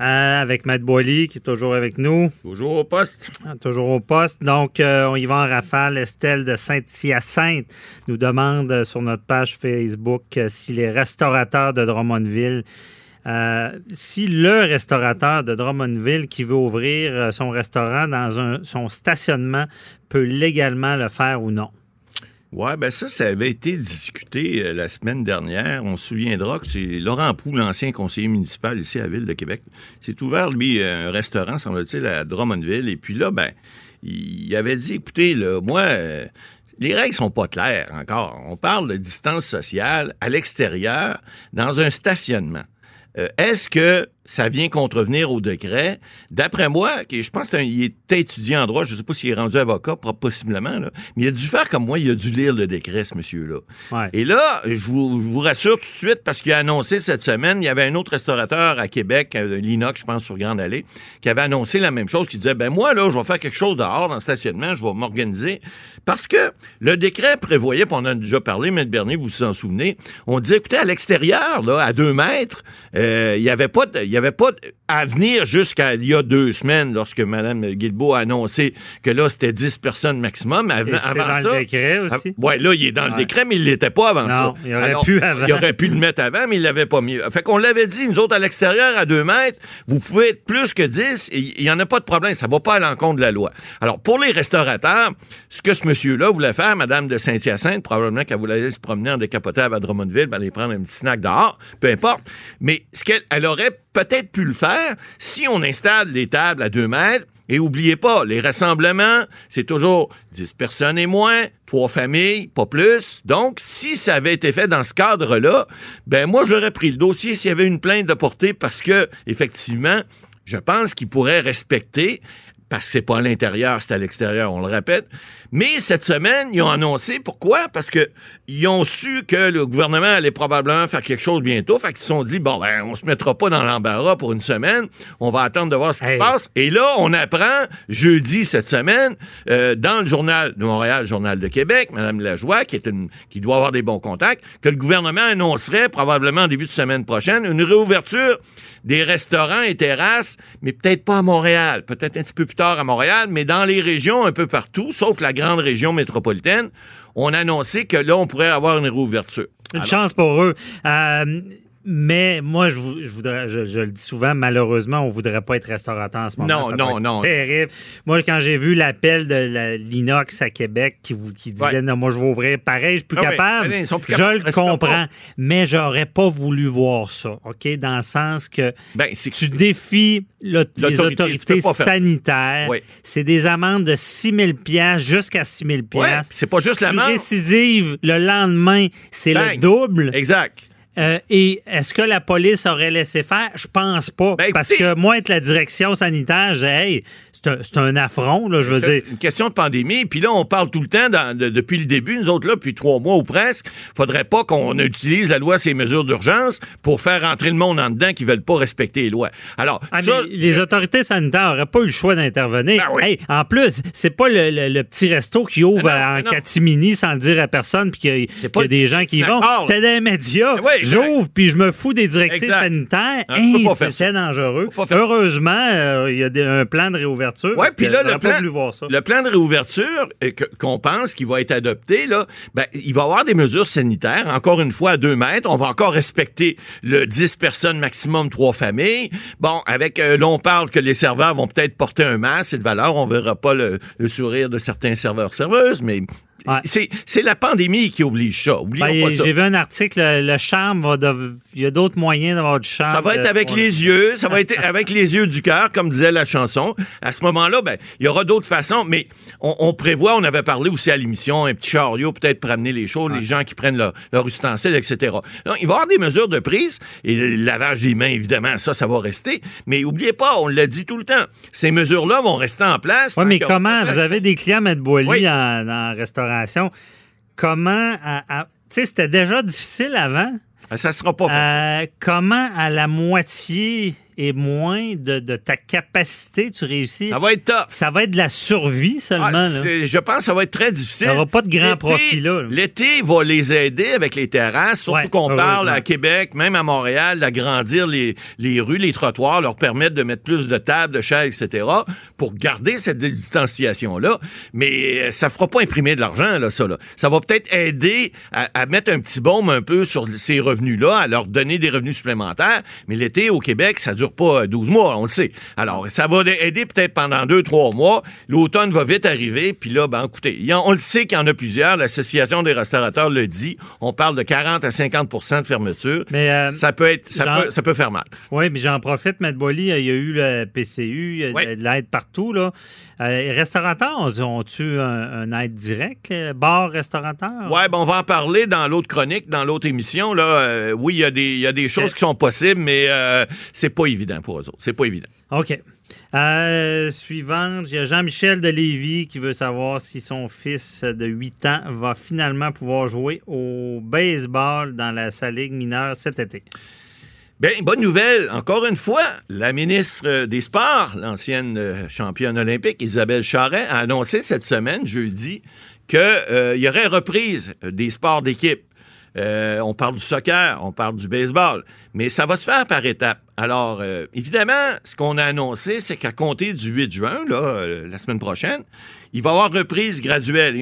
euh, avec Matt Boily qui est toujours avec nous. Toujours au poste. Ah, Toujours au poste. Donc, euh, on y va en rafale. Estelle de Saint-Hyacinthe nous demande euh, sur notre page Facebook euh, si les restaurateurs de Drummondville, si le restaurateur de Drummondville qui veut ouvrir son restaurant dans un, son stationnement peut légalement le faire ou non. Ouais, ben ça, ça avait été discuté euh, la semaine dernière. On se souviendra que c'est Laurent Pou, l'ancien conseiller municipal ici à la Ville de Québec. C'est ouvert, lui, un restaurant, semble-t-il, à Drummondville. Et puis là, ben, il avait dit, écoutez, là, moi, euh, les règles sont pas claires encore. On parle de distance sociale à l'extérieur, dans un stationnement. Euh, Est-ce que ça vient contrevenir au décret? D'après moi, je pense qu'il était étudiant en droit, je ne sais pas s'il est rendu avocat, possiblement, là, mais il a dû faire comme moi, il a dû lire le décret, ce monsieur-là. Ouais. Et là, je vous, je vous rassure tout de suite, parce qu'il a annoncé cette semaine, il y avait un autre restaurateur à Québec, euh, l'Inoc, je pense, sur Grande Allée, qui avait annoncé la même chose, qui disait, ben moi, là, je vais faire quelque chose dehors dans le stationnement, je vais m'organiser. Parce que le décret prévoyait, puis on en a déjà parlé, M. Bernier, vous vous en souvenez, on disait, écoutez, à l'extérieur, là, à deux mètres, euh, il n'y avait pas, de- il y avait pas à venir jusqu'à il y a deux semaines, lorsque Mme Guilbeault a annoncé que là, c'était 10 personnes maximum. Avant, Et c'est avant dans ça, le décret aussi? ouais, là, il est dans le décret, mais il l'était pas avant ça. Non, il aurait pu avant. Il aurait pu le mettre avant, mais il l'avait pas mis. Fait qu'on l'avait dit, nous autres, à l'extérieur, à deux mètres, vous pouvez être plus que 10, et il y en a pas de problème. Ça va pas à l'encontre de la loi. Alors, pour les restaurateurs, ce que ce monsieur-là voulait faire, Madame de Saint-Hyacinthe, probablement qu'elle voulait aller se promener en décapotable à Drummondville, aller prendre un petit snack dehors, peu importe. Mais ce qu'elle elle aurait peut-être pu le faire si on installe des tables à deux mètres. Et oubliez pas, les rassemblements, c'est toujours 10 personnes et moins, trois familles, pas plus. Donc, si ça avait été fait dans ce cadre-là, ben moi, j'aurais pris le dossier s'il y avait une plainte de portée parce que, effectivement, je pense qu'il pourrait respecter parce que c'est pas à l'intérieur, c'est à l'extérieur, on le répète. Mais cette semaine, ils ont annoncé pourquoi? Parce que ils ont su que le gouvernement allait probablement faire quelque chose bientôt. Fait qu'ils se sont dit, bon, ben, on se mettra pas dans l'embarras pour une semaine. On va attendre de voir ce qui Hey. se passe. Et là, on apprend jeudi cette semaine, euh, dans le journal de Montréal, le journal de Québec, Mme Lajoie, qui est une, qui doit avoir des bons contacts, que le gouvernement annoncerait probablement en début de semaine prochaine une réouverture des restaurants et terrasses, mais peut-être pas à Montréal, peut-être un petit peu plus tard à Montréal, mais dans les régions un peu partout, sauf la grande région métropolitaine, on a annoncé que là, on pourrait avoir une réouverture. Une chance pour eux. Euh, mais moi, je, vou- je voudrais, je, je le dis souvent, malheureusement, on voudrait pas être restaurateur en ce moment. Non, Ça non, non. Terrible. Moi, quand j'ai vu l'appel de la- l'inox à Québec qui, disait Ouais. non, moi, je vais ouvrir pareil, je suis plus Ah oui, capable. allez, je le comprends. Mais j'aurais pas voulu voir ça, OK? Dans le sens que Ben, tu défies le- les tu autorités sanitaires. Oui. C'est des amendes de 6 000 jusqu'à 6 000 Ouais, c'est pas juste Tu l'amende. récidives le lendemain, c'est le double. Exact. Euh, et est-ce que la police aurait laissé faire? Je pense pas. Ben, parce que moi, être la direction sanitaire, j'ai hey, c'est un, affront, là, je veux C'est dire. une question de pandémie. Puis là, on parle tout le temps, dans- de- depuis le début, nous autres, là, depuis trois mois ou presque, faudrait pas qu'on utilise la loi, ces mesures d'urgence, pour faire rentrer le monde en dedans qui veulent pas respecter les lois. Alors, Ah, ça, les autorités sanitaires n'auraient pas eu le choix d'intervenir. Ben oui. Hey, en plus, c'est pas le, le- le petit resto qui ouvre non, en non. catimini sans le dire à personne puis qu'il y a- y des gens qui y vont. C'était des médias. Ben oui. J'ouvre puis je me fous des directives Exact. sanitaires. Hein, Hey, c'était dangereux. Heureusement, euh, il y a des- un plan de réouverture. Parce puis là, le plan, voulu voir ça. le plan de réouverture euh, qu'on pense qu'il va être adopté, là, ben, il va y avoir des mesures sanitaires, encore une fois, à deux mètres. On va encore respecter le 10 personnes maximum, trois familles. Bon, avec, euh, là, on parle que les serveurs vont peut-être porter un masque, c'est de valeur. On verra pas le, le sourire de certains serveurs-serveuses, mais Ouais. c'est la pandémie qui oblige ça. Ben, pas ça. J'ai vu un article, le, le charme va. Il y a d'autres moyens d'avoir du charme. Ça va être avec les yeux, ça va être avec les yeux du cœur, comme disait la chanson. À ce moment-là, ben, il y aura d'autres façons, mais on, on prévoit, on avait parlé aussi à l'émission, un petit chariot peut-être pour amener les choses, les gens qui prennent leur, leur ustensile, etc. Donc, il va y avoir des mesures de prise, et le lavage des mains, évidemment, ça, ça va rester. Mais oubliez pas, on l'a dit tout le temps, ces mesures-là vont rester en place. Oui, mais comment? Vous avez des clients, M. Boily, Oui. en, en restauration. Comment. Tu sais, c'était déjà difficile avant. Ça sera pas facile. Euh, comment, à la moitié et moins de, de ta capacité, tu réussis? Ça va être tough. Ça va être de la survie seulement. Ah, là. je pense que ça va être très difficile. Il n'y aura pas de grand profit là. L'été va les aider avec les terrasses, surtout Ouais, qu'on parle à Québec, même à Montréal, d'agrandir les, les rues, les trottoirs, leur permettre de mettre plus de tables, de chaises, etc., pour garder cette distanciation-là. Mais euh, ça fera pas imprimer de l'argent, là, ça. Là. Ça va peut-être aider à, à mettre un petit baume un peu sur ces revenus-là, à leur donner des revenus supplémentaires. Mais l'été, au Québec, ça dure pas euh, 12 mois, on le sait. Alors, ça va aider peut-être pendant deux, trois mois. L'automne va vite arriver. Puis là, ben, écoutez, on le sait qu'il y en a plusieurs. L'Association des restaurateurs le dit. On parle de 40 à 50% de fermeture. Mais, euh, ça peut être, ça, peut, ça peut faire mal. Oui, mais j'en profite, M. Boily, il y a eu le PCU, il y a Oui. de l'aide partout. Là. Euh, les restaurateurs, ont- ont-tu un, un aide direct, les bars, restaurateurs? Ouais, ben on va en parler dans l'autre chronique, dans l'autre émission. Là, Euh, oui, il y, a des- il y a des choses qui sont possibles, mais euh, c'est pas évident pour eux autres. C'est pas évident. OK. Euh, suivante, il y a Jean-Michel de Lévis qui veut savoir si son fils de 8 ans va finalement pouvoir jouer au baseball dans la Salle Ligue mineure cet été. Bien, bonne nouvelle. Encore une fois, la ministre euh, des Sports, l'ancienne euh, championne olympique, Isabelle Charret, a annoncé cette semaine, jeudi, qu'il y aurait reprise euh, des sports d'équipe. Euh, on parle du soccer, on parle du baseball, mais ça va se faire par étapes. Alors, euh, évidemment, ce qu'on a annoncé, c'est qu'à compter du 8 juin, là, euh, la semaine prochaine, il va y avoir reprise graduelle.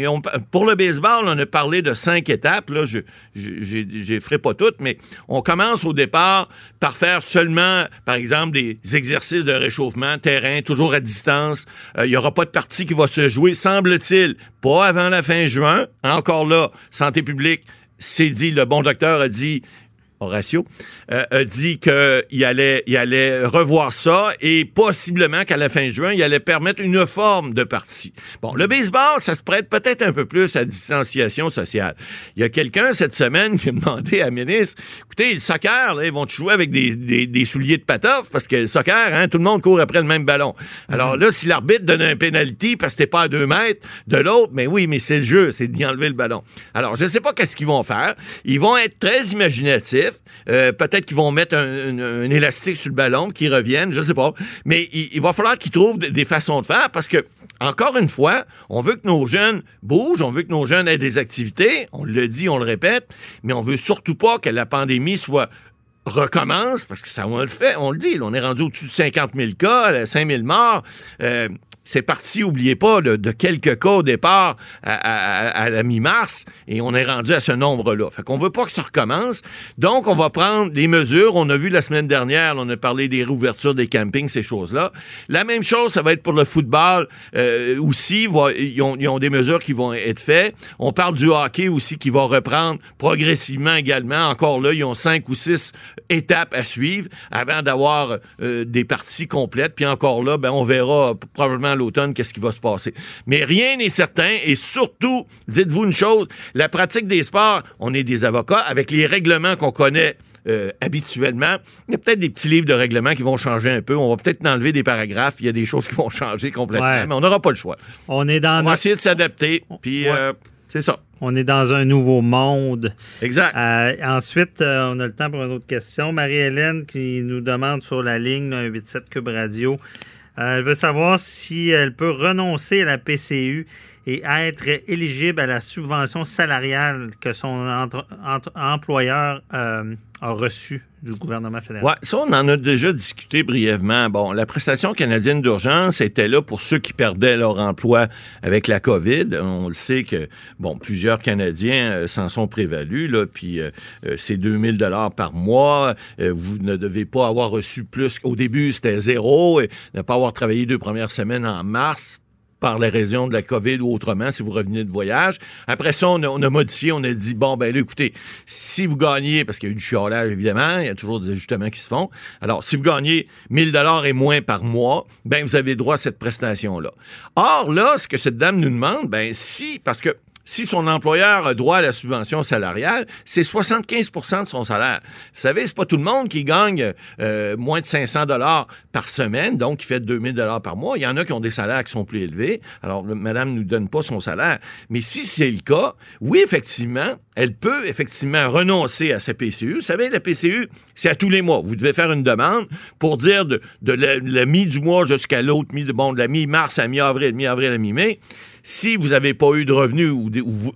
Pour le baseball, on a parlé de cinq étapes. Là, je ne ferai pas toutes, mais on commence au départ par faire seulement, par exemple, des exercices de réchauffement, terrain, toujours à distance. Euh, Il n'y aura pas de partie qui va se jouer, semble-t-il, pas avant la fin juin. Encore là, santé publique, c'est dit, le bon docteur a dit, Horatio, euh, a dit qu'il allait, il allait revoir ça et possiblement qu'à la fin juin, il allait permettre une forme de parti. Bon, le baseball, ça se prête peut-être un peu plus à distanciation sociale. Il y a quelqu'un cette semaine qui a demandé à la ministre, écoutez, le soccer, là, ils vont jouer avec des, des, des souliers de patoff? Parce que le soccer, hein, tout le monde court après le même ballon. Alors là, si l'arbitre donne un pénalty parce que t'es pas à deux mètres de l'autre, mais oui, mais c'est le jeu, c'est d'y enlever le ballon. Alors, je sais pas qu'est-ce qu'ils vont faire. Ils vont être très imaginatifs. Euh, peut-être qu'ils vont mettre un, élastique sur le ballon, qu'ils reviennent, je sais pas. Mais il, va falloir qu'ils trouvent des, façons de faire parce que, encore une fois, on veut que nos jeunes bougent, on veut que nos jeunes aient des activités. On le dit, on le répète, mais on veut surtout pas que la pandémie soit recommence, parce que ça, on le fait, on le dit, on est rendu au-dessus de 50 000 cas, 5 000 morts. Euh, c'est parti, oubliez pas, de quelques cas au départ à, la mi-mars, et on est rendu à ce nombre-là. Fait qu'on veut pas que ça recommence. Donc, on va prendre des mesures. On a vu la semaine dernière, on a parlé des réouvertures des campings, ces choses-là. La même chose, ça va être pour le football euh, aussi. Va- Ils ont, ils ont des mesures qui vont être faites. On parle du hockey aussi qui va reprendre progressivement également. Encore là, ils ont cinq ou six étapes à suivre avant d'avoir euh, des parties complètes. Puis encore là, ben, on verra probablement l'automne qu'est-ce qui va se passer. Mais rien n'est certain et surtout, dites-vous une chose, la pratique des sports, on est des avocats avec les règlements qu'on connaît euh, habituellement. Il y a peut-être des petits livres de règlements qui vont changer un peu. On va peut-être enlever des paragraphes. Il y a des choses qui vont changer complètement, Ouais. mais on n'aura pas le choix. On est dans On va notre- essayer de s'adapter. Puis, Ouais. euh, c'est ça. On est dans un nouveau monde. Exact. Euh, ensuite, euh, on a le temps pour une autre question. Marie-Hélène qui nous demande sur la ligne là, 187 Cube Radio. Euh, elle veut savoir si elle peut renoncer à la PCU et être éligible à la subvention salariale que son employeur euh, a reçue du gouvernement fédéral. Ouais, ça, on en a déjà discuté brièvement. Bon, la prestation canadienne d'urgence était là pour ceux qui perdaient leur emploi avec la COVID. On le sait que, bon, plusieurs Canadiens euh, s'en sont prévalus, là, puis euh, euh, c'est 2000 dollars par mois. Vous ne devez pas avoir reçu plus. Au début, c'était zéro. Et ne pas avoir travaillé deux premières semaines en mars par la raison de la COVID ou autrement, si vous revenez de voyage. Après ça, on a, on a modifié, on a dit, bon, ben là, écoutez, si vous gagnez, parce qu'il y a eu du chiolage, évidemment, il y a toujours des ajustements qui se font. Alors, si vous gagnez 1000 dollars et moins par mois, ben vous avez droit à cette prestation-là. Or, là, ce que cette dame nous demande, ben si, parce que si son employeur a droit à la subvention salariale, c'est 75% de son salaire. Vous savez, c'est pas tout le monde qui gagne euh, moins de 500 dollars par semaine, donc qui fait 2000 dollars par mois. Il y en a qui ont des salaires qui sont plus élevés. Alors, le- madame nous donne pas son salaire. Mais si c'est le cas, oui, effectivement, elle peut effectivement renoncer à sa PCU. Vous savez, la PCU, c'est à tous les mois. Vous devez faire une demande pour dire de, la, la mi du mois jusqu'à l'autre mi bon, de la mi-mars à mi-avril, mi-avril à mi-mai. Si vous n'avez pas eu de revenus ou,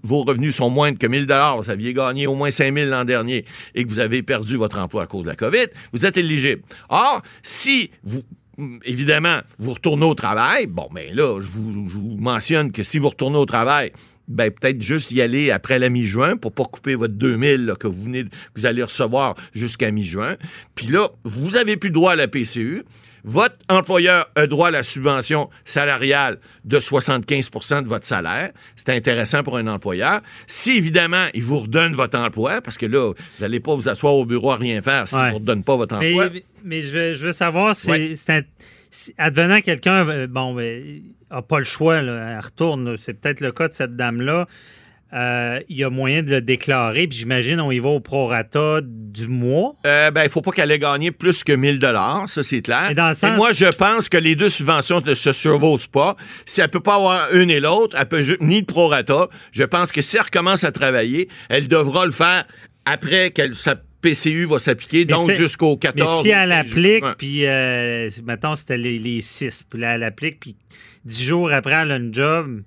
vos revenus sont moins que 1000 dollars, vous aviez gagné au moins 5000 l'an dernier et que vous avez perdu votre emploi à cause de la COVID, vous êtes éligible. Or, si vous mm, Évidemment, vous retournez au travail. Bon, mais là, je vous, mentionne que si vous retournez au travail, ben peut-être juste y aller après la mi-juin pour pas couper votre 2000 là, que vous venez, vous allez recevoir jusqu'à mi-juin. Puis là, vous avez plus droit à la PCU. Votre employeur a droit à la subvention salariale de 75% de votre salaire. C'est intéressant pour un employeur. Si, évidemment, il vous redonne votre emploi, parce que là, vous n'allez pas vous asseoir au bureau à rien faire s'il ne Ouais. vous redonne pas votre emploi. Mais, mais je, veux, je veux savoir, Ouais. un- si- advenant quelqu'un, euh, bon, ben, a pas le choix, là, elle retourne, c'est peut-être le cas de cette dame-là. Euh, il y a moyen de le déclarer, puis j'imagine on y va au prorata du mois. Euh, ben, il faut pas qu'elle ait gagné plus que 1000 dollars, ça c'est clair. Mais dans le sens- Et moi, je pense que les deux subventions ne se survolent pas. Si elle peut pas avoir une et l'autre, elle peut ni le prorata. Je pense que si elle recommence à travailler, elle devra le faire après qu'elle sa PCU va s'appliquer, donc jusqu'au Mais 14. si elle applique, puis euh, mettons c'était les, les six, puis là elle applique, puis dix jours après elle a une job,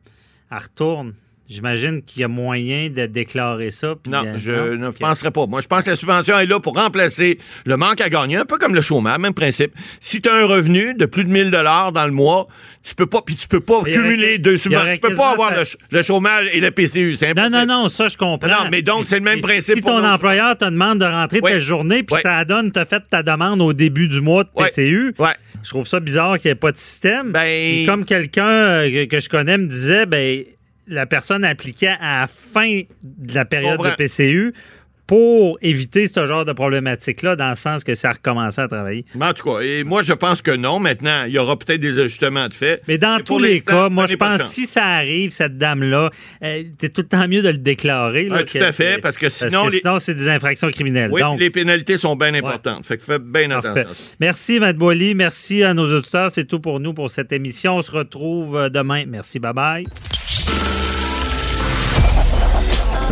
elle retourne. J'imagine qu'il y a moyen de déclarer ça. puis Non, je non? ne penserais pas. Moi, je pense que la subvention est là pour remplacer le manque à gagner, un peu comme le chômage, même principe. Si tu as un revenu de plus de 1000 dollars dans le mois, tu peux pas, puis tu peux pas cumuler deux subventions. Tu peux pas avoir fait- le, ch- le chômage et le PCU. C'est Non, non, non, ça, je comprends. Non, mais donc, c'est le même principe Si ton employeur te demande de rentrer Ouais. telle journée, puis ça donne, tu as fait ta demande au début du mois de. PCU, Ouais. je trouve ça bizarre qu'il n'y ait pas de système. Ben- Et comme quelqu'un euh, que, que je connais me disait, ben, la personne appliquait à la fin de la période de. PCU pour éviter ce genre de problématique-là, dans le sens que ça a recommencé à travailler. Mais en tout cas, et moi, je pense que non. Maintenant, il y aura peut-être des ajustements de fait. Mais dans Et tous les cas, moi, je pense chance. si ça arrive, cette dame-là, euh, c'est tout le temps mieux de le déclarer. là, Ouais, tout que- à fait, parce que sinon, les- sinon, c'est des infractions criminelles. Oui, Donc, les pénalités sont bien importantes. Fait que faites bien Parfait. attention. Merci, Matt Boily. Merci à nos auditeurs. C'est tout pour nous pour cette émission. On se retrouve euh, demain. Merci. Bye-bye.